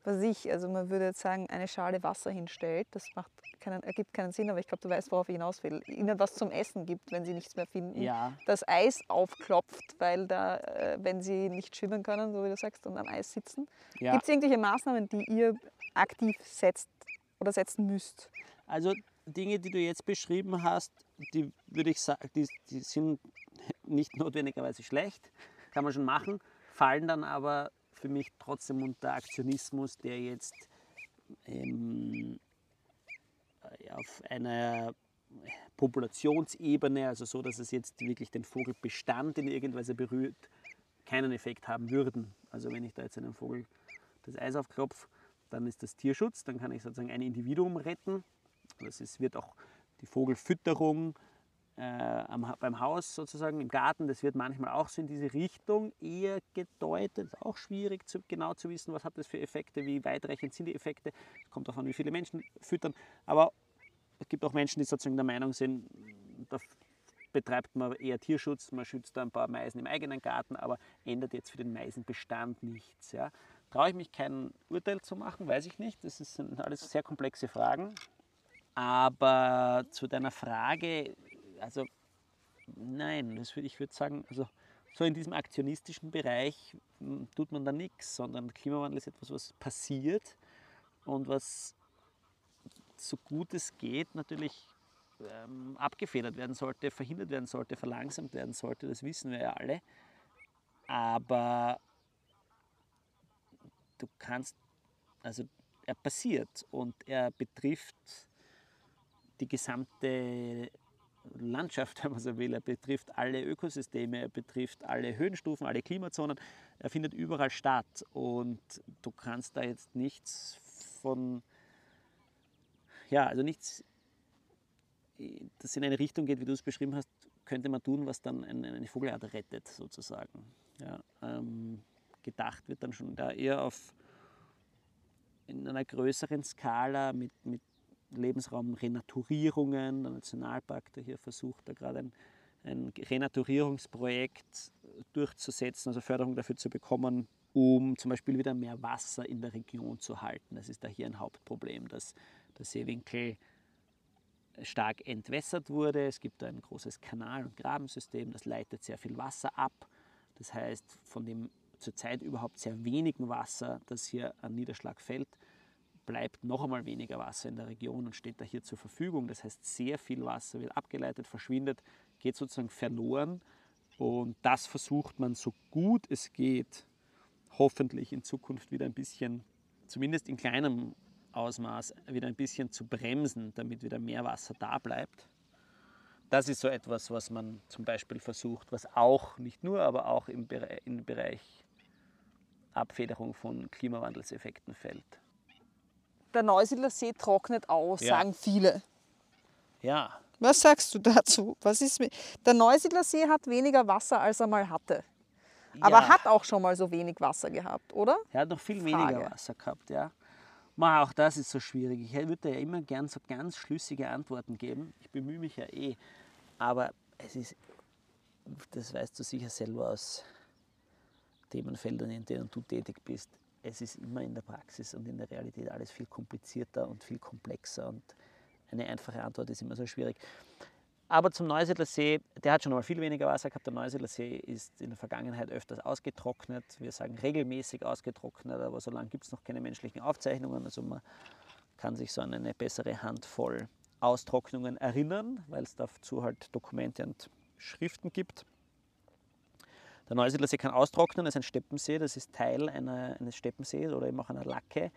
was ich, also man würde jetzt sagen, eine Schale Wasser hinstellt, das macht keinen, ergibt keinen Sinn, aber ich glaube, du weißt, worauf ich hinaus will. Ihnen was zum Essen gibt, wenn sie nichts mehr finden. Ja. Das Eis aufklopft, weil da, äh, wenn sie nicht schwimmen können, so wie du sagst, und am Eis sitzen. Ja. Gibt es irgendwelche Maßnahmen, die ihr aktiv setzt oder setzen müsst? Also Dinge, die du jetzt beschrieben hast, die würde ich sagen, die, die sind nicht notwendigerweise schlecht, kann man schon machen, fallen dann aber für mich trotzdem unter Aktionismus, der jetzt ähm, auf einer Populationsebene, also so, dass es jetzt wirklich den Vogelbestand in irgendeiner Weise berührt, keinen Effekt haben würden. Also wenn ich da jetzt einem Vogel das Eis aufklopfe, dann ist das Tierschutz, dann kann ich sozusagen ein Individuum retten. Das ist, wird auch die Vogelfütterung äh, am, beim Haus sozusagen, im Garten, das wird manchmal auch so in diese Richtung eher gedeutet. Auch schwierig zu, genau zu wissen, was hat das für Effekte, wie weitreichend sind die Effekte. Es kommt davon, wie viele Menschen füttern. Aber es gibt auch Menschen, die sozusagen der Meinung sind, da betreibt man eher Tierschutz, man schützt da ein paar Meisen im eigenen Garten, aber ändert jetzt für den Meisenbestand nichts. Ja. Traue ich mich kein Urteil zu machen, weiß ich nicht. Das sind alles sehr komplexe Fragen. Aber zu deiner Frage, also nein, das würde ich würde sagen, also so in diesem aktionistischen Bereich hm, tut man da nichts, sondern Klimawandel ist etwas, was passiert und was so gut es geht natürlich ähm, abgefedert werden sollte, verhindert werden sollte, verlangsamt werden sollte, das wissen wir ja alle. Aber du kannst, also er passiert und er betrifft die gesamte Landschaft, wenn man so will. Er betrifft alle Ökosysteme, er betrifft alle Höhenstufen, alle Klimazonen. Er findet überall statt und du kannst da jetzt nichts von, ja, also nichts, das in eine Richtung geht, wie du es beschrieben hast, könnte man tun, was dann eine, Vogelart rettet, sozusagen. Ja, ähm, gedacht wird dann schon da eher auf in einer größeren Skala mit, mit Lebensraumrenaturierungen. Der Nationalpark, der hier versucht, da gerade ein, ein Renaturierungsprojekt durchzusetzen, also Förderung dafür zu bekommen, um zum Beispiel wieder mehr Wasser in der Region zu halten. Das ist da hier ein Hauptproblem, dass der Seewinkel stark entwässert wurde. Es gibt ein großes Kanal- und Grabensystem, das leitet sehr viel Wasser ab. Das heißt, von dem zurzeit überhaupt sehr wenigen Wasser, das hier an Niederschlag fällt, bleibt noch einmal weniger Wasser in der Region und steht da hier zur Verfügung. Das heißt, sehr viel Wasser wird abgeleitet, verschwindet, geht sozusagen verloren. Und das versucht man so gut es geht, hoffentlich in Zukunft wieder ein bisschen, zumindest in kleinem Ausmaß, wieder ein bisschen zu bremsen, damit wieder mehr Wasser da bleibt. Das ist so etwas, was man zum Beispiel versucht, was auch, nicht nur, aber auch im Bereich Abfederung von Klimawandelseffekten fällt der Neusiedler See trocknet aus, ja. sagen viele. Ja. Was sagst du dazu? Was ist mit der Neusiedler See hat weniger Wasser, als er mal hatte. Aber ja. hat auch schon mal so wenig Wasser gehabt, oder? Er hat noch viel Frage. weniger Wasser gehabt, ja. Ma, auch das ist so schwierig. Ich würde ja immer gern so ganz schlüssige Antworten geben. Ich bemühe mich ja eh. Aber es ist, das weißt du sicher selber aus Themenfeldern, in denen du tätig bist es ist immer in der Praxis und in der Realität alles viel komplizierter und viel komplexer und eine einfache Antwort ist immer so schwierig. Aber zum Neusiedler See, der hat schon mal viel weniger Wasser gehabt. Der Neusiedler See ist in der Vergangenheit öfters ausgetrocknet. Wir sagen regelmäßig ausgetrocknet, aber so lange gibt es noch keine menschlichen Aufzeichnungen. Also man kann sich so an eine bessere Handvoll Austrocknungen erinnern, weil es dazu halt Dokumente und Schriften gibt. Der Neusiedler See kann austrocknen, das ist ein Steppensee, das ist Teil einer, eines Steppensees oder eben auch einer Lacke.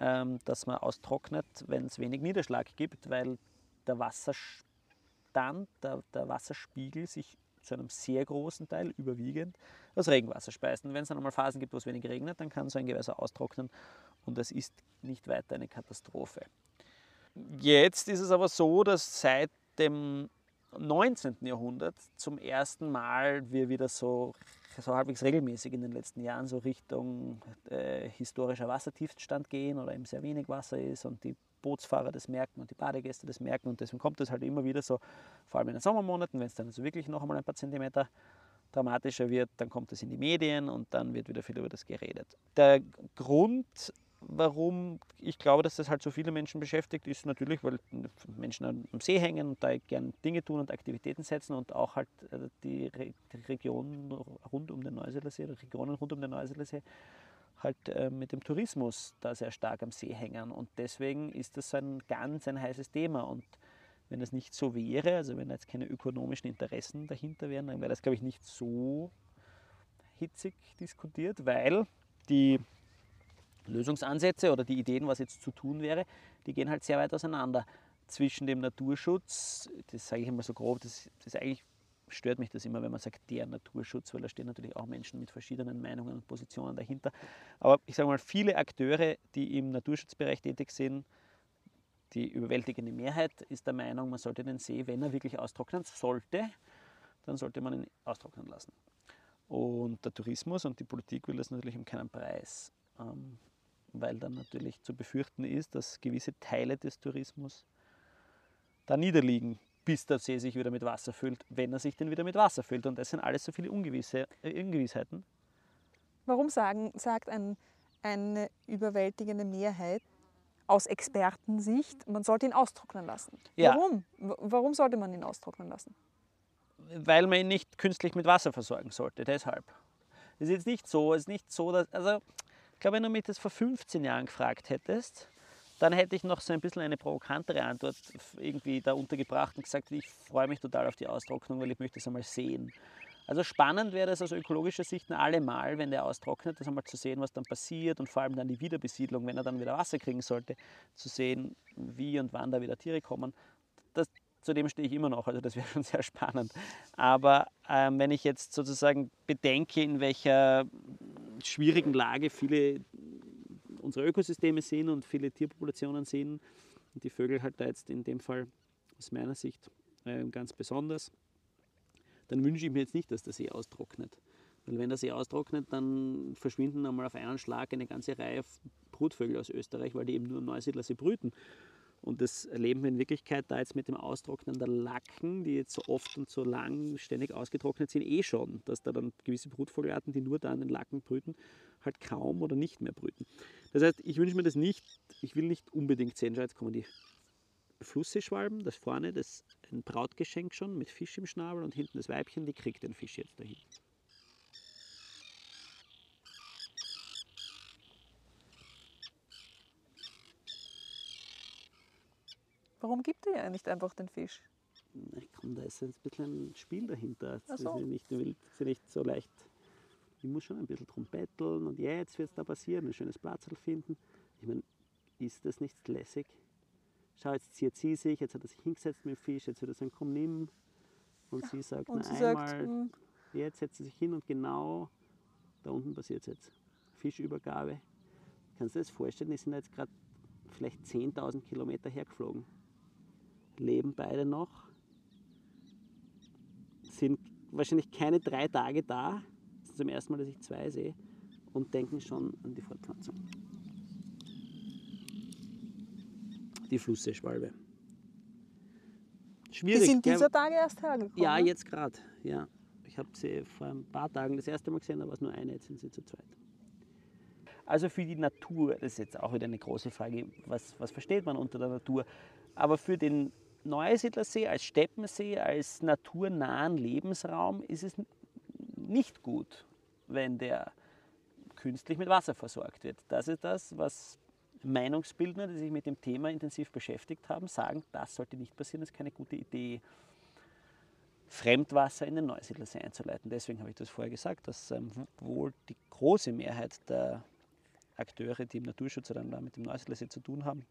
ähm, dass man austrocknet, wenn es wenig Niederschlag gibt, weil der Wasserstand, der, der Wasserspiegel sich zu einem sehr großen Teil überwiegend aus Regenwasser speist. Und wenn es dann einmal Phasen gibt, wo es wenig regnet, dann kann so ein Gewässer austrocknen und es ist nicht weiter eine Katastrophe. Jetzt ist es aber so, dass seit dem 19. Jahrhundert zum ersten Mal wir wieder so, so halbwegs regelmäßig in den letzten Jahren so Richtung äh, historischer Wassertiefstand gehen oder eben sehr wenig Wasser ist und die Bootsfahrer das merken und die Badegäste das merken und deswegen kommt es halt immer wieder so, vor allem in den Sommermonaten, wenn es dann also wirklich noch einmal ein paar Zentimeter dramatischer wird, dann kommt es in die Medien und dann wird wieder viel über das geredet. Der Grund warum ich glaube, dass das halt so viele Menschen beschäftigt, ist natürlich, weil Menschen am See hängen und da gerne Dinge tun und Aktivitäten setzen und auch halt äh, die, Re die Region rund um den Neusiedlersee, Regionen rund um den Neusiedlersee halt äh, mit dem Tourismus da sehr stark am See hängen. Und deswegen ist das ein ganz ein heißes Thema. Und wenn das nicht so wäre, also wenn jetzt keine ökonomischen Interessen dahinter wären, dann wäre das, glaube ich, nicht so hitzig diskutiert, weil die Lösungsansätze oder die Ideen, was jetzt zu tun wäre, die gehen halt sehr weit auseinander. Zwischen dem Naturschutz, das sage ich immer so grob, das, das eigentlich stört mich das immer, wenn man sagt, der Naturschutz, weil da stehen natürlich auch Menschen mit verschiedenen Meinungen und Positionen dahinter. Aber ich sage mal, viele Akteure, die im Naturschutzbereich tätig sind, die überwältigende Mehrheit ist der Meinung, man sollte den See, wenn er wirklich austrocknen sollte, dann sollte man ihn austrocknen lassen. Und der Tourismus und die Politik will das natürlich um keinen Preis. Ähm, weil dann natürlich zu befürchten ist, dass gewisse Teile des Tourismus da niederliegen, bis der See sich wieder mit Wasser füllt, wenn er sich denn wieder mit Wasser füllt. Und das sind alles so viele Ungewisse, äh, Ungewissheiten. Warum sagen, sagt ein, eine überwältigende Mehrheit aus Expertensicht, man sollte ihn austrocknen lassen? Ja. Warum? Warum sollte man ihn austrocknen lassen? Weil man ihn nicht künstlich mit Wasser versorgen sollte, deshalb. Es ist jetzt nicht so, es ist nicht so, dass, also ich glaube, wenn du mich das vor 15 Jahren gefragt hättest, dann hätte ich noch so ein bisschen eine provokantere Antwort irgendwie da untergebracht und gesagt, ich freue mich total auf die Austrocknung, weil ich möchte es einmal sehen. Also spannend wäre es aus ökologischer Sicht allemal, wenn der austrocknet, das einmal zu sehen, was dann passiert und vor allem dann die Wiederbesiedlung, wenn er dann wieder Wasser kriegen sollte, zu sehen, wie und wann da wieder Tiere kommen. Das, zu dem stehe ich immer noch, also das wäre schon sehr spannend. Aber ähm, wenn ich jetzt sozusagen bedenke, in welcher schwierigen Lage viele unserer Ökosysteme sind und viele Tierpopulationen sind. Und die Vögel halt da jetzt in dem Fall aus meiner Sicht äh, ganz besonders. Dann wünsche ich mir jetzt nicht, dass der See austrocknet. Weil wenn der See austrocknet, dann verschwinden einmal auf einen Schlag eine ganze Reihe Brutvögel aus Österreich, weil die eben nur Neusiedlersee brüten. Und das erleben wir in Wirklichkeit da jetzt mit dem Austrocknen der Lacken, die jetzt so oft und so lang ständig ausgetrocknet sind, eh schon, dass da dann gewisse Brutvogelarten, die nur da an den Lacken brüten, halt kaum oder nicht mehr brüten. Das heißt, ich wünsche mir das nicht, ich will nicht unbedingt sehen, jetzt kommen die Flussseeschwalben, das vorne, das ist ein Brautgeschenk schon mit Fisch im Schnabel und hinten das Weibchen, die kriegt den Fisch jetzt dahin. Warum gibt er ja nicht einfach den Fisch? Ich komm, da ist ein bisschen ein Spiel dahinter. Das so. ist nicht, will, ist nicht so leicht. Ich muss schon ein bisschen drum betteln und jetzt wird es da passieren, ein schönes Platz finden. Ich meine, ist das nicht lässig? Schau, jetzt zieht sie sich, jetzt hat er sich hingesetzt mit dem Fisch, jetzt wird er sagen, komm, nimm. Und sie sagt, und na, sie einmal, sagt, hm. jetzt setzt sie sich hin und genau da unten passiert es jetzt. Fischübergabe. Kannst du dir das vorstellen? Die sind jetzt gerade vielleicht 10.000 Kilometer hergeflogen leben beide noch, sind wahrscheinlich keine drei Tage da, das ist zum ersten Mal, dass ich zwei sehe, und denken schon an die Fortpflanzung. Die Flussseeschwalbe. Schwierig. Die sind dieser Tage erst hergekommen? Ja, jetzt gerade. Ja. Ich habe sie vor ein paar Tagen das erste Mal gesehen, da war es nur eine, jetzt sind sie zu zweit. Also für die Natur, das ist jetzt auch wieder eine große Frage, was, was versteht man unter der Natur? Aber für den Neusiedlersee als Steppensee, als naturnahen Lebensraum ist es nicht gut, wenn der künstlich mit Wasser versorgt wird. Das ist das, was Meinungsbildner, die sich mit dem Thema intensiv beschäftigt haben, sagen, das sollte nicht passieren, das ist keine gute Idee, Fremdwasser in den Neusiedlersee einzuleiten. Deswegen habe ich das vorher gesagt, dass ähm, wohl die große Mehrheit der Akteure, die im Naturschutz oder mit dem Neusiedlersee zu tun haben,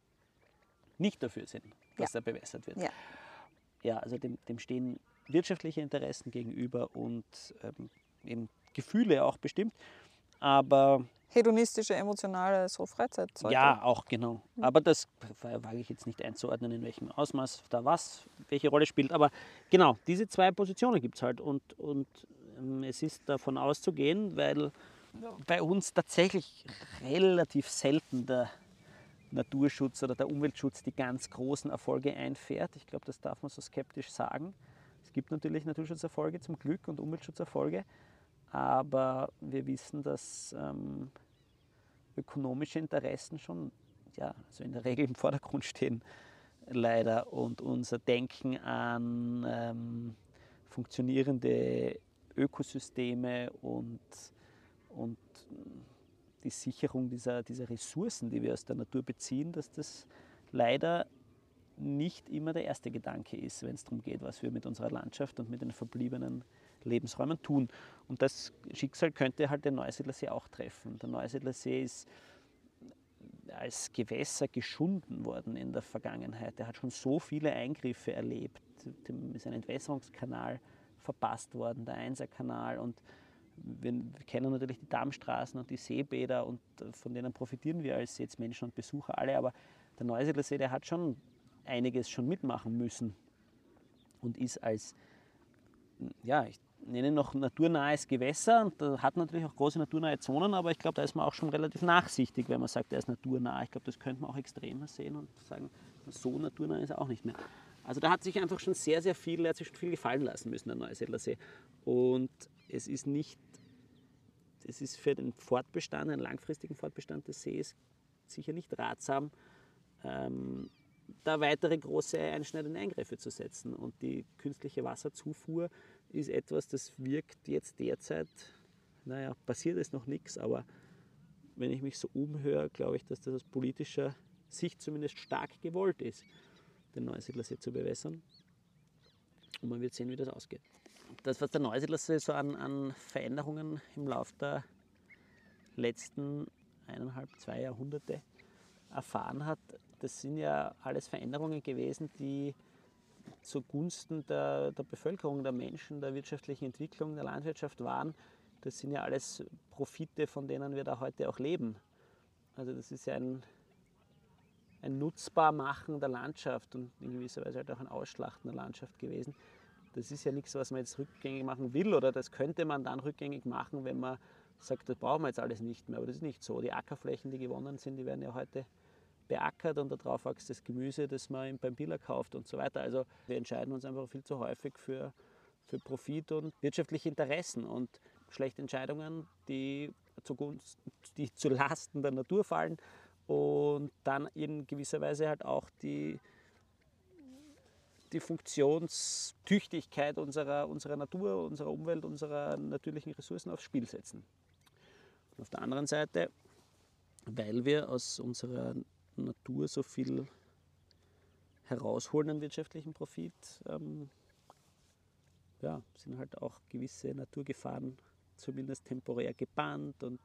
nicht dafür sind, dass Ja. er bewässert wird. Ja. Ja, also dem, dem stehen wirtschaftliche Interessen gegenüber und ähm, eben Gefühle auch bestimmt. Aber Hedonistische, emotionale, so Freizeitzeug. ja, auch genau. Aber das wage ich jetzt nicht einzuordnen, in welchem Ausmaß da was, welche Rolle spielt. Aber genau, diese zwei Positionen gibt es halt. Und, und ähm, es ist davon auszugehen, weil bei uns tatsächlich relativ selten der Naturschutz oder der Umweltschutz die ganz großen Erfolge einfährt. Ich glaube, das darf man so skeptisch sagen. Es gibt natürlich Naturschutzerfolge zum Glück und Umweltschutzerfolge, aber wir wissen, dass ähm, ökonomische Interessen schon ja, also in der Regel im Vordergrund stehen, leider. Und unser Denken an ähm, funktionierende Ökosysteme und, und die Sicherung dieser, dieser Ressourcen, die wir aus der Natur beziehen, dass das leider nicht immer der erste Gedanke ist, wenn es darum geht, was wir mit unserer Landschaft und mit den verbliebenen Lebensräumen tun. Und das Schicksal könnte halt den Neusiedlersee auch treffen. Der Neusiedlersee ist als Gewässer geschunden worden in der Vergangenheit. Er hat schon so viele Eingriffe erlebt. Dem ist ein Entwässerungskanal verpasst worden, der Einserkanal. Und wir kennen natürlich die Dammstraßen und die Seebäder und von denen profitieren wir als jetzt Menschen und Besucher alle. Aber der Neusiedlersee, der hat schon einiges schon mitmachen müssen und ist als, ja, ich nenne noch naturnahes Gewässer und da hat natürlich auch große naturnahe Zonen, aber ich glaube, da ist man auch schon relativ nachsichtig, wenn man sagt, er ist naturnah. Ich glaube, das könnte man auch extremer sehen und sagen, so naturnah ist er auch nicht mehr. Also da hat sich einfach schon sehr, sehr viel, er hat sich schon viel gefallen lassen müssen, der Neusiedlersee. Und es ist nicht, es ist für den Fortbestand, einen langfristigen Fortbestand des Sees sicher nicht ratsam, ähm, da weitere große einschneidende Eingriffe zu setzen. Und die künstliche Wasserzufuhr ist etwas, das wirkt jetzt derzeit, naja, passiert ist noch nichts, aber wenn ich mich so umhöre, glaube ich, dass das aus politischer Sicht zumindest stark gewollt ist, den Neusiedlersee zu bewässern. Und man wird sehen, wie das ausgeht. Das, was der Neusiedlersee so an, an Veränderungen im Laufe der letzten eineinhalb, zwei Jahrhunderte erfahren hat, das sind ja alles Veränderungen gewesen, die zugunsten der, der Bevölkerung, der Menschen, der wirtschaftlichen Entwicklung, der Landwirtschaft waren. Das sind ja alles Profite, von denen wir da heute auch leben. Also das ist ja ein, ein Nutzbarmachen der Landschaft und in gewisser Weise halt auch ein Ausschlachten der Landschaft gewesen. Das ist ja nichts, was man jetzt rückgängig machen will oder das könnte man dann rückgängig machen, wenn man sagt, das brauchen wir jetzt alles nicht mehr. Aber das ist nicht so. Die Ackerflächen, die gewonnen sind, die werden ja heute beackert und darauf wächst das Gemüse, das man beim Biller kauft und so weiter. Also wir entscheiden uns einfach viel zu häufig für, für Profit und wirtschaftliche Interessen und schlechte Entscheidungen, die, zugunsten, die zu Lasten der Natur fallen und dann in gewisser Weise halt auch die, die Funktionstüchtigkeit unserer, unserer Natur, unserer Umwelt, unserer natürlichen Ressourcen aufs Spiel setzen. Und auf der anderen Seite, weil wir aus unserer Natur so viel herausholen an wirtschaftlichen Profit, ähm, ja, sind halt auch gewisse Naturgefahren zumindest temporär gebannt und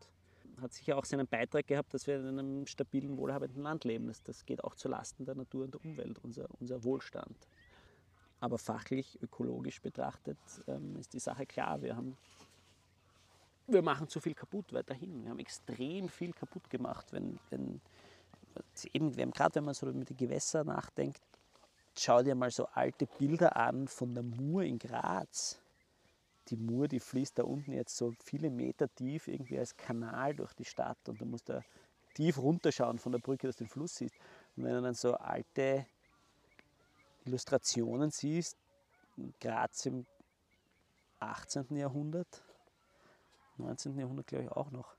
hat sicher auch seinen Beitrag gehabt, dass wir in einem stabilen, wohlhabenden Land leben. Das, geht auch zu Lasten der Natur und der Umwelt, unser, unser Wohlstand. Aber fachlich, ökologisch betrachtet ähm, ist die Sache klar. Wir, haben, wir machen zu viel kaputt weiterhin. Wir haben extrem viel kaputt gemacht. Wenn, wenn, eben, gerade wenn man so mit den Gewässern nachdenkt, schau dir mal so alte Bilder an von der Mur in Graz. Die Mur, die fließt da unten jetzt so viele Meter tief irgendwie als Kanal durch die Stadt und du musst da tief runterschauen von der Brücke, dass du den Fluss siehst. Und wenn du dann so alte Illustrationen siehst, Graz im 18. Jahrhundert, 19. Jahrhundert glaube ich auch noch,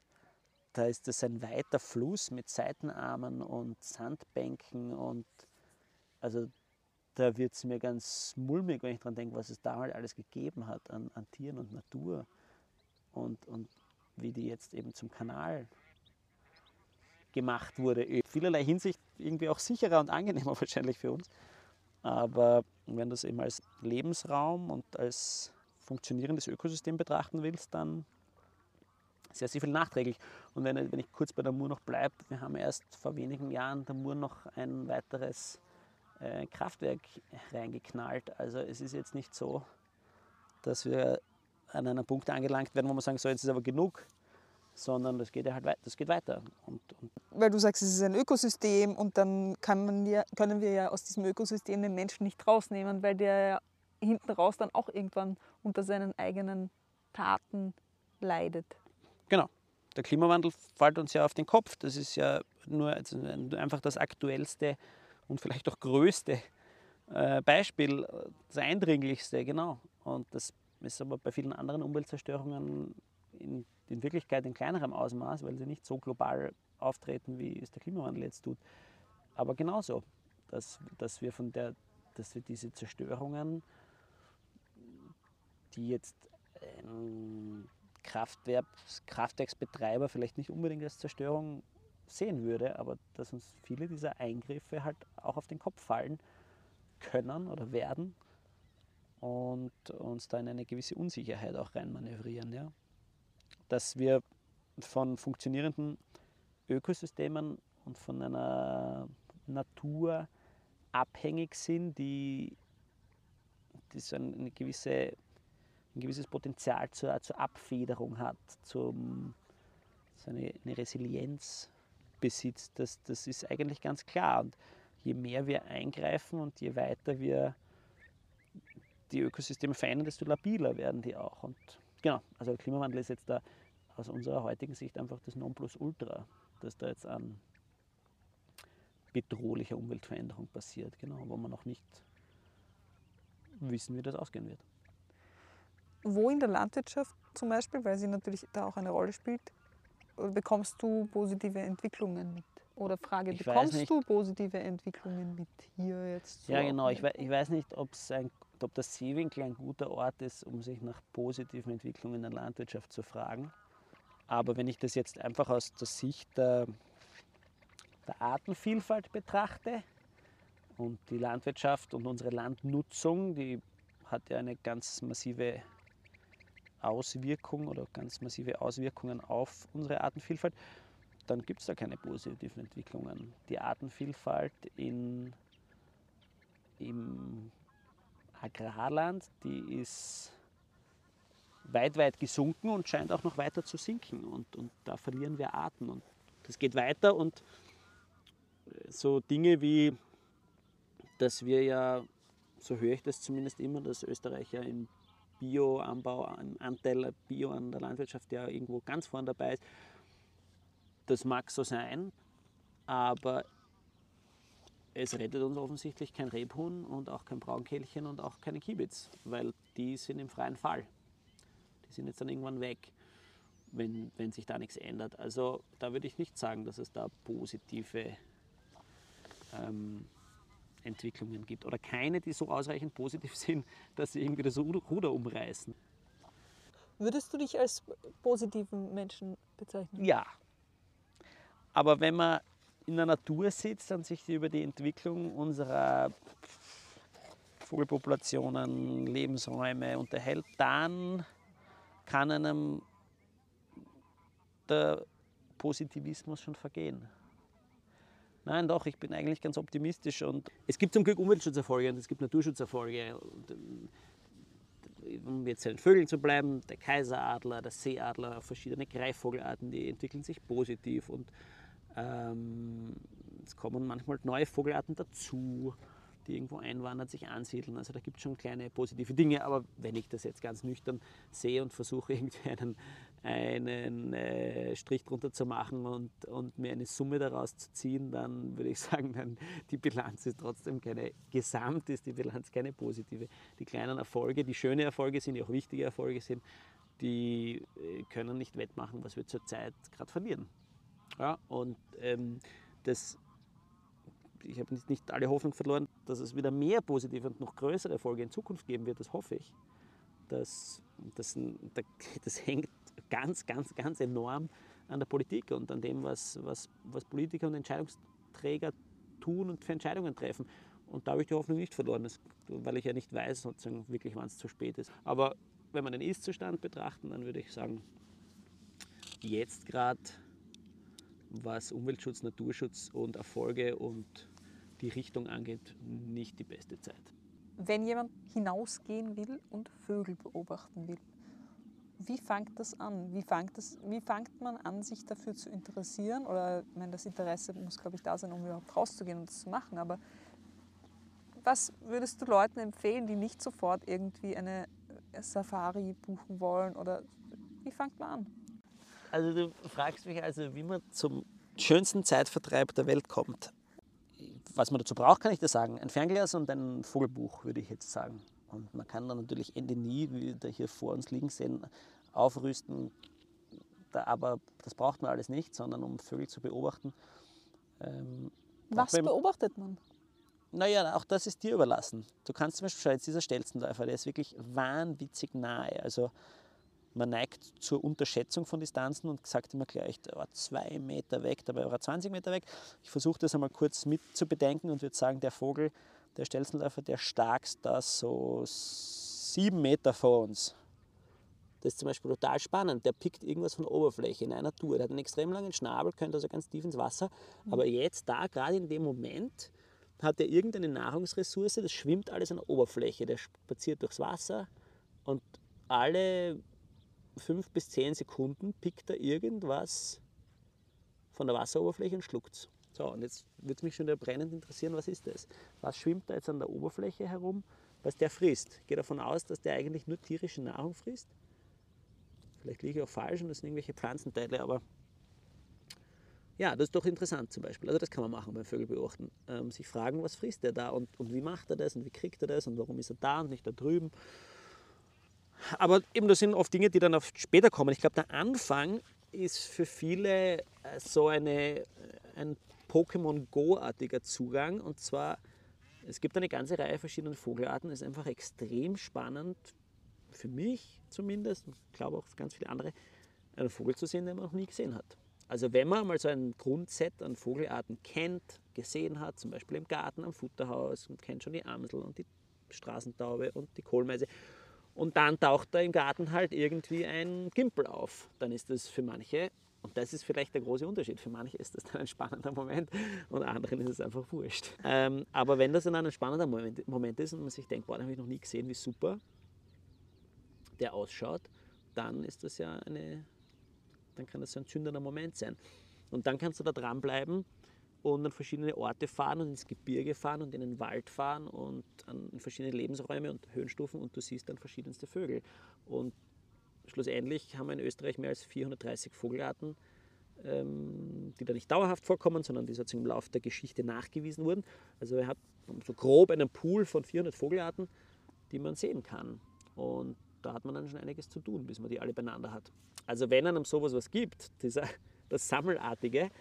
da ist das ein weiter Fluss mit Seitenarmen und Sandbänken und also da wird es mir ganz mulmig, wenn ich daran denke, was es damals alles gegeben hat an, an Tieren und Natur und, und wie die jetzt eben zum Kanal gemacht wurde. In vielerlei Hinsicht irgendwie auch sicherer und angenehmer *laughs* wahrscheinlich für uns. Aber wenn du es eben als Lebensraum und als funktionierendes Ökosystem betrachten willst, dann sehr, sehr viel nachträglich. Und wenn, wenn ich kurz bei der Mur noch bleibe, wir haben erst vor wenigen Jahren der Mur noch ein weiteres äh, Kraftwerk reingeknallt. Also es ist jetzt nicht so, dass wir an einem Punkt angelangt werden, wo man sagen, so jetzt ist aber genug, sondern das geht ja halt das geht weiter. Und, und Weil du sagst, es ist ein Ökosystem und dann ja, können wir ja aus diesem Ökosystem den Menschen nicht rausnehmen, weil der ja hinten raus dann auch irgendwann unter seinen eigenen Taten leidet. Genau. Der Klimawandel fällt uns ja auf den Kopf. Das ist ja nur einfach das aktuellste und vielleicht auch größte äh, Beispiel, das eindringlichste, genau. Und das ist aber bei vielen anderen Umweltzerstörungen in, in Wirklichkeit in kleinerem Ausmaß, weil sie nicht so global auftreten, wie es der Klimawandel jetzt tut. Aber genauso, dass, dass, wir, von der, dass wir diese Zerstörungen, die jetzt ein Kraftwerks, Kraftwerksbetreiber vielleicht nicht unbedingt als Zerstörung sehen würde, aber dass uns viele dieser Eingriffe halt auch auf den Kopf fallen können oder werden und uns da in eine gewisse Unsicherheit auch reinmanövrieren. Ja? Dass wir von funktionierenden Ökosystemen und von einer Natur abhängig sind, die, die so eine gewisse, ein gewisses Potenzial zur, zur Abfederung hat, zum, so eine, eine Resilienz besitzt, das, das ist eigentlich ganz klar. Und je mehr wir eingreifen und je weiter wir die Ökosysteme verändern, desto labiler werden die auch. Und genau, also der Klimawandel ist jetzt da aus unserer heutigen Sicht einfach das Nonplusultra, dass da jetzt an bedrohlicher Umweltveränderung passiert, genau, wo man noch nicht wissen, wie das ausgehen wird. Wo in der Landwirtschaft zum Beispiel, weil sie natürlich da auch eine Rolle spielt, bekommst du positive Entwicklungen mit? Oder Frage, ich bekommst du positive Entwicklungen mit hier jetzt? So ja, genau. Ich, we ich weiß nicht, ein, ob das Seewinkel ein guter Ort ist, um sich nach positiven Entwicklungen in der Landwirtschaft zu fragen. Aber wenn ich das jetzt einfach aus der Sicht der, der Artenvielfalt betrachte und die Landwirtschaft und unsere Landnutzung, die hat ja eine ganz massive Auswirkung oder ganz massive Auswirkungen auf unsere Artenvielfalt, dann gibt es da keine positiven Entwicklungen. Die Artenvielfalt in, im Agrarland, die ist weit, weit gesunken und scheint auch noch weiter zu sinken. Und, und da verlieren wir Arten. Und das geht weiter und so Dinge wie, dass wir ja, so höre ich das zumindest immer, dass Österreich ja im Bioanbau, ein Anteil Bio an der Landwirtschaft, der irgendwo ganz vorne dabei ist. Das mag so sein, aber es rettet uns offensichtlich kein Rebhuhn und auch kein Braunkehlchen und auch keine Kibitz, weil die sind im freien Fall. Die sind jetzt dann irgendwann weg, wenn, wenn sich da nichts ändert. Also da würde ich nicht sagen, dass es da positive ähm, Entwicklungen gibt oder keine, die so ausreichend positiv *laughs* sind, dass sie irgendwie das Ruder umreißen. Würdest du dich als positiven Menschen bezeichnen? Ja. Aber wenn man in der Natur sitzt und sich über die Entwicklung unserer Vogelpopulationen, Lebensräume unterhält, dann kann einem der Positivismus schon vergehen. Nein, doch, ich bin eigentlich ganz optimistisch und es gibt zum Glück Umweltschutzerfolge und es gibt Naturschutzerfolge. Und, um jetzt bei den Vögeln zu bleiben, der Kaiseradler, der Seeadler, verschiedene Greifvogelarten, die entwickeln sich positiv und ähm, es kommen manchmal neue Vogelarten dazu die irgendwo einwandern, sich ansiedeln. Also da gibt es schon kleine positive Dinge, aber wenn ich das jetzt ganz nüchtern sehe und versuche *laughs* irgendwie einen, einen äh, Strich drunter zu machen und, und mir eine Summe daraus zu ziehen, dann würde ich *laughs* sagen, dann die Bilanz ist trotzdem keine, gesamt ist die Bilanz keine positive. Die kleinen Erfolge, die schöne Erfolge sind, die auch wichtige Erfolge sind, die äh, können nicht wettmachen, was wir zurzeit gerade verlieren. Ja, und ähm, das ich habe nicht alle Hoffnung verloren, dass es wieder mehr positive und noch größere Erfolge in Zukunft geben wird, das hoffe ich. Das, das, das hängt ganz, ganz, ganz enorm an der Politik und an dem, was, was, was Politiker und Entscheidungsträger tun und für Entscheidungen treffen. Und da habe ich die Hoffnung nicht verloren, weil ich ja nicht weiß, sozusagen wirklich, wann es zu spät ist. Aber wenn wir den Ist-Zustand betrachten, dann würde ich sagen, jetzt gerade, was Umweltschutz, Naturschutz und Erfolge und die Richtung angeht, nicht die beste Zeit. Wenn jemand hinausgehen will und Vögel beobachten will, wie fängt das an? Wie fängt, das, wie fängt man an, sich dafür zu interessieren? Oder ich meine, das Interesse muss, glaube ich, da sein, um überhaupt rauszugehen und das zu machen. Aber was würdest du Leuten empfehlen, die nicht sofort irgendwie eine Safari buchen wollen? Oder wie fängt man an? Also du fragst mich also, wie man zum schönsten Zeitvertreib der Welt kommt. Was man dazu braucht, kann ich dir sagen. Ein Fernglas und ein Vogelbuch, würde ich jetzt sagen. Und man kann dann natürlich Ende nie, wie wir hier vor uns liegen sehen, aufrüsten. Da, aber das braucht man alles nicht, sondern um Vögel zu beobachten. Ähm, Was beobachtet man? Naja, auch das ist dir überlassen. Du kannst zum Beispiel schauen, jetzt dieser Stelzenläufer, der ist wirklich wahnwitzig nahe. Also man neigt zur Unterschätzung von Distanzen und sagt immer gleich, der war zwei Meter weg, dabei war er 20 Meter weg. Ich versuche das einmal kurz mit zu bedenken und würde sagen, der Vogel, der Stelzenläufer, der starkst da so sieben Meter vor uns. Das ist zum Beispiel total spannend. Der pickt irgendwas von der Oberfläche in einer Tour. Der hat einen extrem langen Schnabel, könnte also ganz tief ins Wasser. Aber jetzt da, gerade in dem Moment, hat er irgendeine Nahrungsressource, das schwimmt alles an der Oberfläche. Der spaziert durchs Wasser und alle fünf bis zehn Sekunden pickt er irgendwas von der Wasseroberfläche und schluckt es. So, und jetzt würde es mich schon brennend interessieren, was ist das? Was schwimmt da jetzt an der Oberfläche herum, was der frisst? Gehe davon aus, dass der eigentlich nur tierische Nahrung frisst. Vielleicht liege ich auch falsch und das sind irgendwelche Pflanzenteile, aber ja, das ist doch interessant zum Beispiel. Also das kann man machen beim Vögelbeobachten. Ähm, sich fragen, was frisst der da und, und wie macht er das und wie kriegt er das und warum ist er da und nicht da drüben. Aber eben, das sind oft Dinge, die dann oft später kommen. Ich glaube, der Anfang ist für viele äh, so eine, äh, ein Pokémon Go-artiger Zugang. Und zwar, es gibt eine ganze Reihe verschiedener Vogelarten. Es ist einfach extrem spannend, für mich zumindest, und ich glaube auch für ganz viele andere, einen Vogel zu sehen, den man noch nie gesehen hat. Also wenn man mal so ein Grundset an Vogelarten kennt, gesehen hat, zum Beispiel im Garten, am Futterhaus und kennt schon die Amsel und die Straßentaube und die Kohlmeise und dann taucht da im Garten halt irgendwie ein Gimpel auf, dann ist das für manche und das ist vielleicht der große Unterschied. Für manche ist das dann ein spannender Moment und anderen ist es einfach wurscht. Ähm, aber wenn das dann ein spannender Moment, Moment ist und man sich denkt, boah, den habe ich noch nie gesehen, wie super der ausschaut, dann ist das ja eine, dann kann das ein zündender Moment sein. Und dann kannst du da dranbleiben und an verschiedene Orte fahren und ins Gebirge fahren und in den Wald fahren und an verschiedene Lebensräume und Höhenstufen und du siehst dann verschiedenste Vögel. Und schlussendlich haben wir in Österreich mehr als 430 Vogelarten, ähm, die da nicht dauerhaft vorkommen, sondern die sozusagen im Laufe der Geschichte nachgewiesen wurden. Also er hat so grob einen Pool von 400 Vogelarten, die man sehen kann. Und da hat man dann schon einiges zu tun, bis man die alle beieinander hat. Also wenn einem sowas was gibt, dieser, das Sammelartige,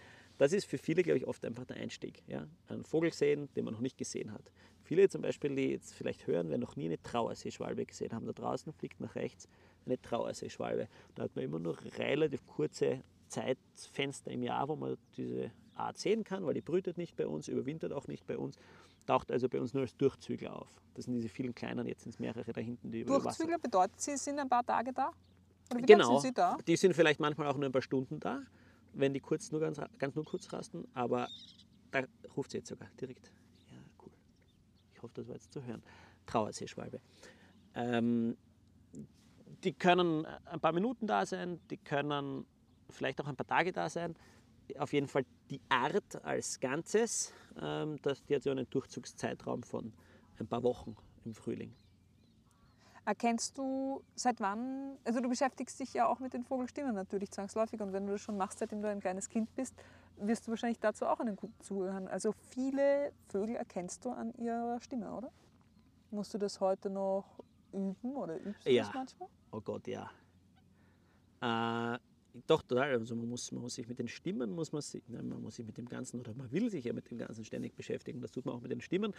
das ist für viele, glaube ich, oft einfach der Einstieg. Ja? Einen Vogel sehen, den man noch nicht gesehen hat. Viele zum Beispiel, die jetzt vielleicht hören, wer noch nie eine Trauerseeschwalbe gesehen haben, da draußen fliegt nach rechts eine Trauerseeschwalbe. Da hat man immer nur relativ kurze Zeitfenster im Jahr, wo man diese Art sehen kann, weil die brütet nicht bei uns, überwintert auch nicht bei uns, taucht also bei uns nur als Durchzügler auf. Das sind diese vielen kleinen, jetzt sind es mehrere da hinten, die über Durchzügler bedeutet, sie sind ein paar Tage da? Oder wie genau, sind sie da? die sind vielleicht manchmal auch nur ein paar Stunden da, wenn die kurz nur ganz, ganz nur kurz rasten, aber da ruft sie jetzt sogar direkt. Ja, cool. Ich hoffe, das war jetzt zu hören. Trauerseeschwalbe. Ähm, die können ein paar Minuten da sein, die können vielleicht auch ein paar Tage da sein. Auf jeden Fall die Art als Ganzes, ähm, das, die hat so einen Durchzugszeitraum von ein paar Wochen im Frühling. Erkennst du seit wann, also du beschäftigst dich ja auch mit den Vogelstimmen natürlich zwangsläufig und wenn du das schon machst, seitdem du ein kleines Kind bist, wirst du wahrscheinlich dazu auch einen guten zuhören. Also viele Vögel erkennst du an ihrer Stimme, oder? Musst du das heute noch üben oder übst du ja. das manchmal? Oh Gott, ja. Äh, doch, total. Also man muss, man muss sich mit den Stimmen, muss man, sich, nein, man muss sich mit dem Ganzen, oder man will sich ja mit dem Ganzen ständig beschäftigen. Das tut man auch mit den Stimmen.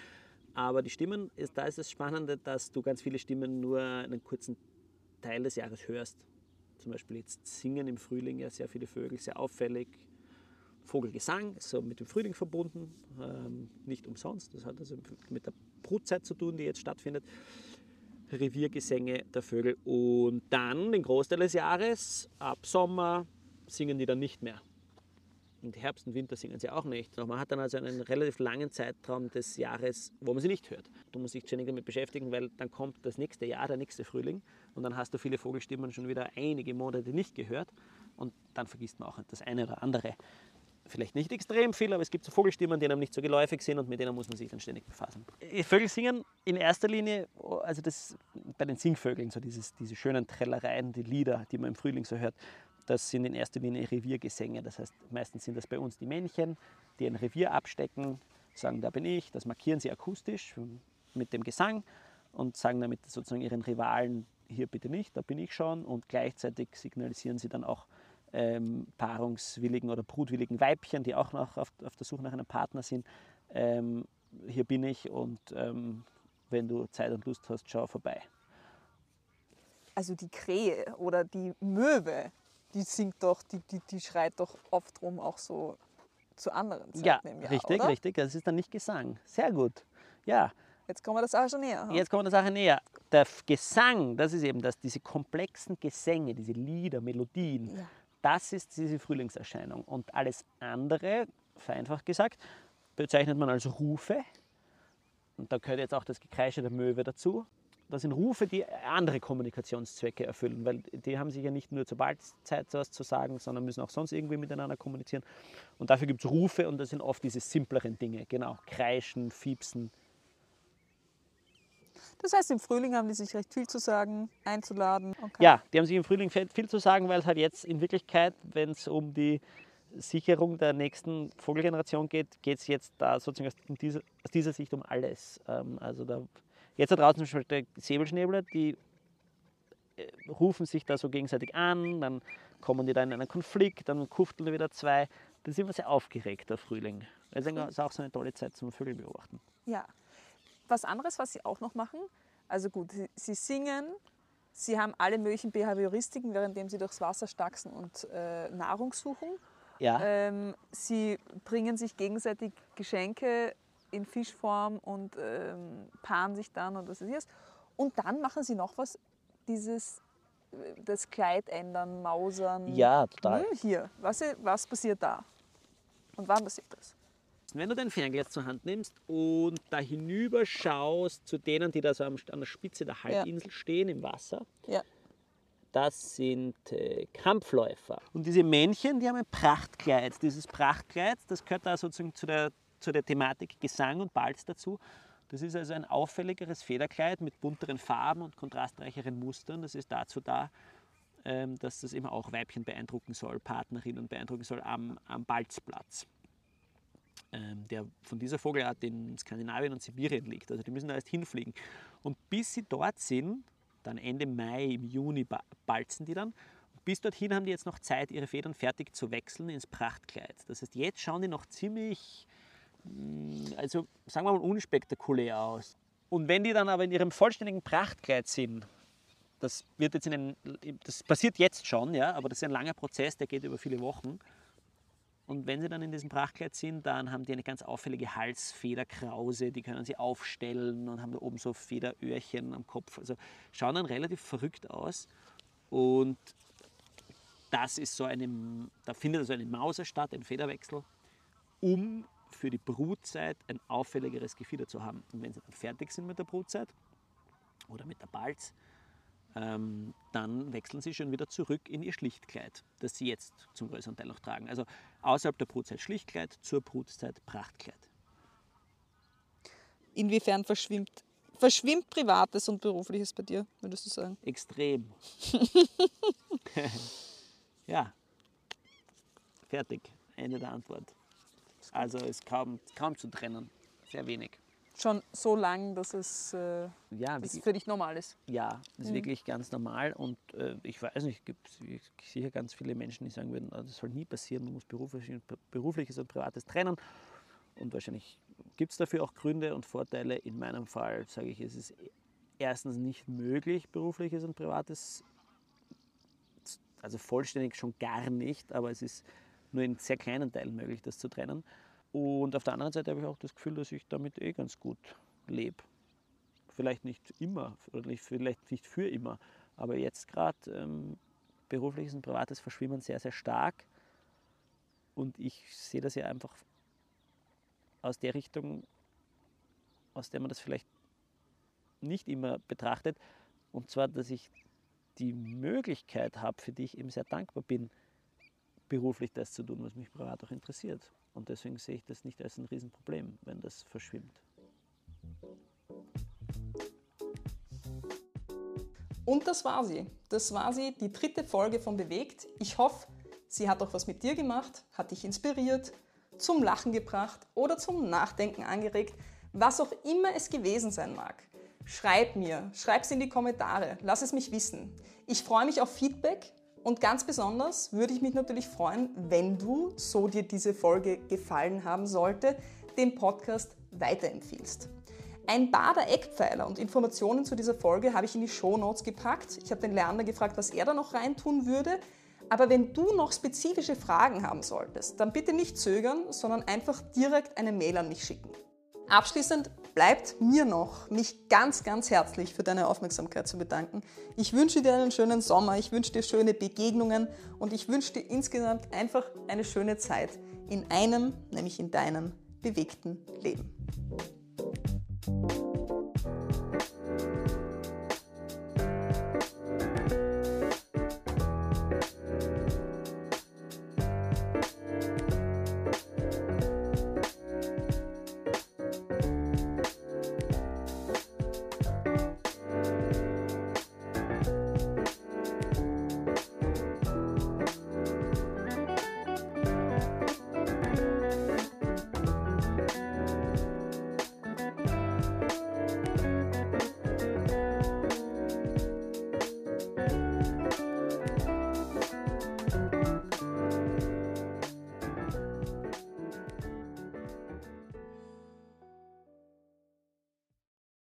Aber die Stimmen, ist, da ist das Spannende, dass du ganz viele Stimmen nur einen kurzen Teil des Jahres hörst. Zum Beispiel jetzt singen im Frühling ja sehr viele Vögel, sehr auffällig. Vogelgesang ist so mit dem Frühling verbunden, ähm, nicht umsonst. Das hat also mit der Brutzeit zu tun, die jetzt stattfindet. Reviergesänge der Vögel. Und dann den Großteil des Jahres, ab Sommer, singen die dann nicht mehr. Und Herbst und Winter singen sie auch nicht. Man hat dann also einen relativ langen Zeitraum des Jahres, wo man sie nicht hört. Du musst dich ständig damit beschäftigen, weil dann kommt das nächste Jahr, der nächste Frühling und dann hast du viele Vogelstimmen schon wieder einige Monate nicht gehört und dann vergisst man auch das eine oder andere. Vielleicht nicht extrem viel, aber es gibt so Vogelstimmen, die einem nicht so geläufig sind und mit denen muss man sich dann ständig befassen. Vögel singen in erster Linie, also das bei den Singvögeln, so dieses, diese schönen Trellereien, die Lieder, die man im Frühling so hört, das sind in erster Linie Reviergesänge. Das heißt, meistens sind das bei uns die Männchen, die ein Revier abstecken, sagen, da bin ich. Das markieren sie akustisch mit dem Gesang und sagen damit sozusagen ihren Rivalen, hier bitte nicht, da bin ich schon. Und gleichzeitig signalisieren sie dann auch ähm, paarungswilligen oder brutwilligen Weibchen, die auch noch auf, auf der Suche nach einem Partner sind, ähm, hier bin ich und ähm, wenn du Zeit und Lust hast, schau vorbei. Also die Krähe oder die Möwe, die singt doch, die, die, die schreit doch oft rum auch so zu anderen Zeiten ja, im Jahr, richtig, oder? richtig. Das ist dann nicht Gesang. Sehr gut. Ja, Jetzt kommen wir das auch schon näher. ha? jetzt kommen wir der Sache näher. Der Gesang, das ist eben das, diese komplexen Gesänge, diese Lieder, Melodien, Ja. Das ist diese Frühlingserscheinung. Und alles andere, vereinfacht gesagt, bezeichnet man als Rufe. Und da gehört jetzt auch das Gekreische der Möwe dazu. Das sind Rufe, die andere Kommunikationszwecke erfüllen, weil die haben sich ja nicht nur zur Balzzeit was zu sagen, sondern müssen auch sonst irgendwie miteinander kommunizieren. Und dafür gibt es Rufe und das sind oft diese simpleren Dinge, genau, Kreischen, Fiepsen. Das heißt, im Frühling haben die sich recht viel zu sagen, einzuladen. Okay. Ja, die haben sich im Frühling viel zu sagen, weil es halt jetzt in Wirklichkeit, wenn es um die Sicherung der nächsten Vogelgeneration geht, geht es jetzt da sozusagen aus dieser, aus dieser Sicht um alles. Ähm, also da, jetzt da draußen zum Beispiel der Säbelschnäbler, die äh, rufen sich da so gegenseitig an, dann kommen die da in einen Konflikt, dann kufteln wieder zwei. Da sind wir sehr aufgeregt, der Frühling. Deswegen ist auch so eine tolle Zeit zum Vögel beobachten. Ja. Was anderes, was sie auch noch machen, also gut, sie, sie singen, sie haben alle möglichen Behavioristiken, währenddem sie durchs Wasser stachsen und äh, Nahrung suchen. Ja, Ähm, sie bringen sich gegenseitig Geschenke in Fischform und ähm, paaren sich dann und was ist das. Und dann machen sie noch was, dieses äh, das Kleid ändern, mausern. ja total. Hm, hier, was, was passiert da? Und wann passiert das? Wenn du dein Fernglas zur Hand nimmst und da hinüber schaust zu denen, die da so an der Spitze der Halbinsel stehen im Wasser, Ja. das sind äh, Kampfläufer. Und diese Männchen, die haben ein Prachtkleid. Dieses Prachtkleid, das gehört da sozusagen zu der, zu der Thematik Gesang und Balz dazu. Das ist also ein auffälligeres Federkleid mit bunteren Farben und kontrastreicheren Mustern. Das ist dazu da, ähm, dass das eben auch Weibchen beeindrucken soll, Partnerinnen beeindrucken soll am, am Balzplatz der von dieser Vogelart in Skandinavien und Sibirien liegt. Also die müssen da erst hinfliegen. Und bis sie dort sind, dann Ende Mai, im Juni ba- balzen die dann. Bis dorthin haben die jetzt noch Zeit, ihre Federn fertig zu wechseln ins Prachtkleid. Das heißt, jetzt schauen die noch ziemlich, mm, also sagen wir mal, unspektakulär aus. Und wenn die dann aber in ihrem vollständigen Prachtkleid sind, das, wird jetzt in den, das passiert jetzt schon, ja, aber das ist ein langer Prozess, der geht über viele Wochen. Und wenn sie dann in diesem Prachtkleid sind, dann haben die eine ganz auffällige Halsfederkrause, die können sie aufstellen und haben da oben so Federöhrchen am Kopf. Also schauen dann relativ verrückt aus. Und das ist so eine, da findet also eine Mauser statt, ein Federwechsel, um für die Brutzeit ein auffälligeres Gefieder zu haben. Und wenn sie dann fertig sind mit der Brutzeit oder mit der Balz, ähm, dann wechseln sie schon wieder zurück in ihr Schlichtkleid, das sie jetzt zum größeren Teil noch tragen. Also außerhalb der Brutzeit Schlichtkleid, zur Brutzeit Prachtkleid. Inwiefern verschwimmt, verschwimmt Privates und Berufliches bei dir, würdest du sagen? Extrem. *laughs* ja, fertig. Ende der Antwort. Also ist kaum, kaum zu trennen. Sehr wenig. Schon so lang, dass es äh, Ja, dass es für dich normal ist. Ja, das ist wirklich ganz normal und äh, ich weiß nicht, es gibt sicher ganz viele Menschen, die sagen würden, "Ah, das soll nie passieren, man muss beruflich, berufliches und privates trennen. Und wahrscheinlich gibt es dafür auch Gründe und Vorteile. In meinem Fall sage ich, es ist erstens nicht möglich, berufliches und privates, also vollständig schon gar nicht, aber es ist nur in sehr kleinen Teilen möglich, das zu trennen. Und auf der anderen Seite habe ich auch das Gefühl, dass ich damit eh ganz gut lebe vielleicht nicht immer vielleicht nicht für immer, aber jetzt gerade ähm, berufliches und privates verschwimmen sehr, sehr stark. Und ich sehe das ja einfach aus der Richtung, aus der man das vielleicht nicht immer betrachtet. Und zwar, dass ich die Möglichkeit habe, für die ich eben sehr dankbar bin, beruflich das zu tun, was mich privat auch interessiert. Und deswegen sehe ich das nicht als ein Riesenproblem, wenn das verschwimmt. Und das war sie. Das war sie, die dritte Folge von Bewegt. Ich hoffe, sie hat auch was mit dir gemacht, hat dich inspiriert, zum Lachen gebracht oder zum Nachdenken angeregt, was auch immer es gewesen sein mag. Schreib mir, schreib es in die Kommentare, lass es mich wissen. Ich freue mich auf Feedback und ganz besonders würde ich mich natürlich freuen, wenn du, so dir diese Folge gefallen haben sollte, den Podcast weiterempfiehlst. Ein paar der Eckpfeiler und Informationen zu dieser Folge habe ich in die Show Notes gepackt. Ich habe den Lerner gefragt, was er da noch reintun würde. Aber wenn du noch spezifische Fragen haben solltest, dann bitte nicht zögern, sondern einfach direkt eine Mail an mich schicken. Abschließend bleibt mir noch, mich ganz, ganz herzlich für deine Aufmerksamkeit zu bedanken. Ich wünsche dir einen schönen Sommer, ich wünsche dir schöne Begegnungen und ich wünsche dir insgesamt einfach eine schöne Zeit in einem, nämlich in deinem bewegten Leben.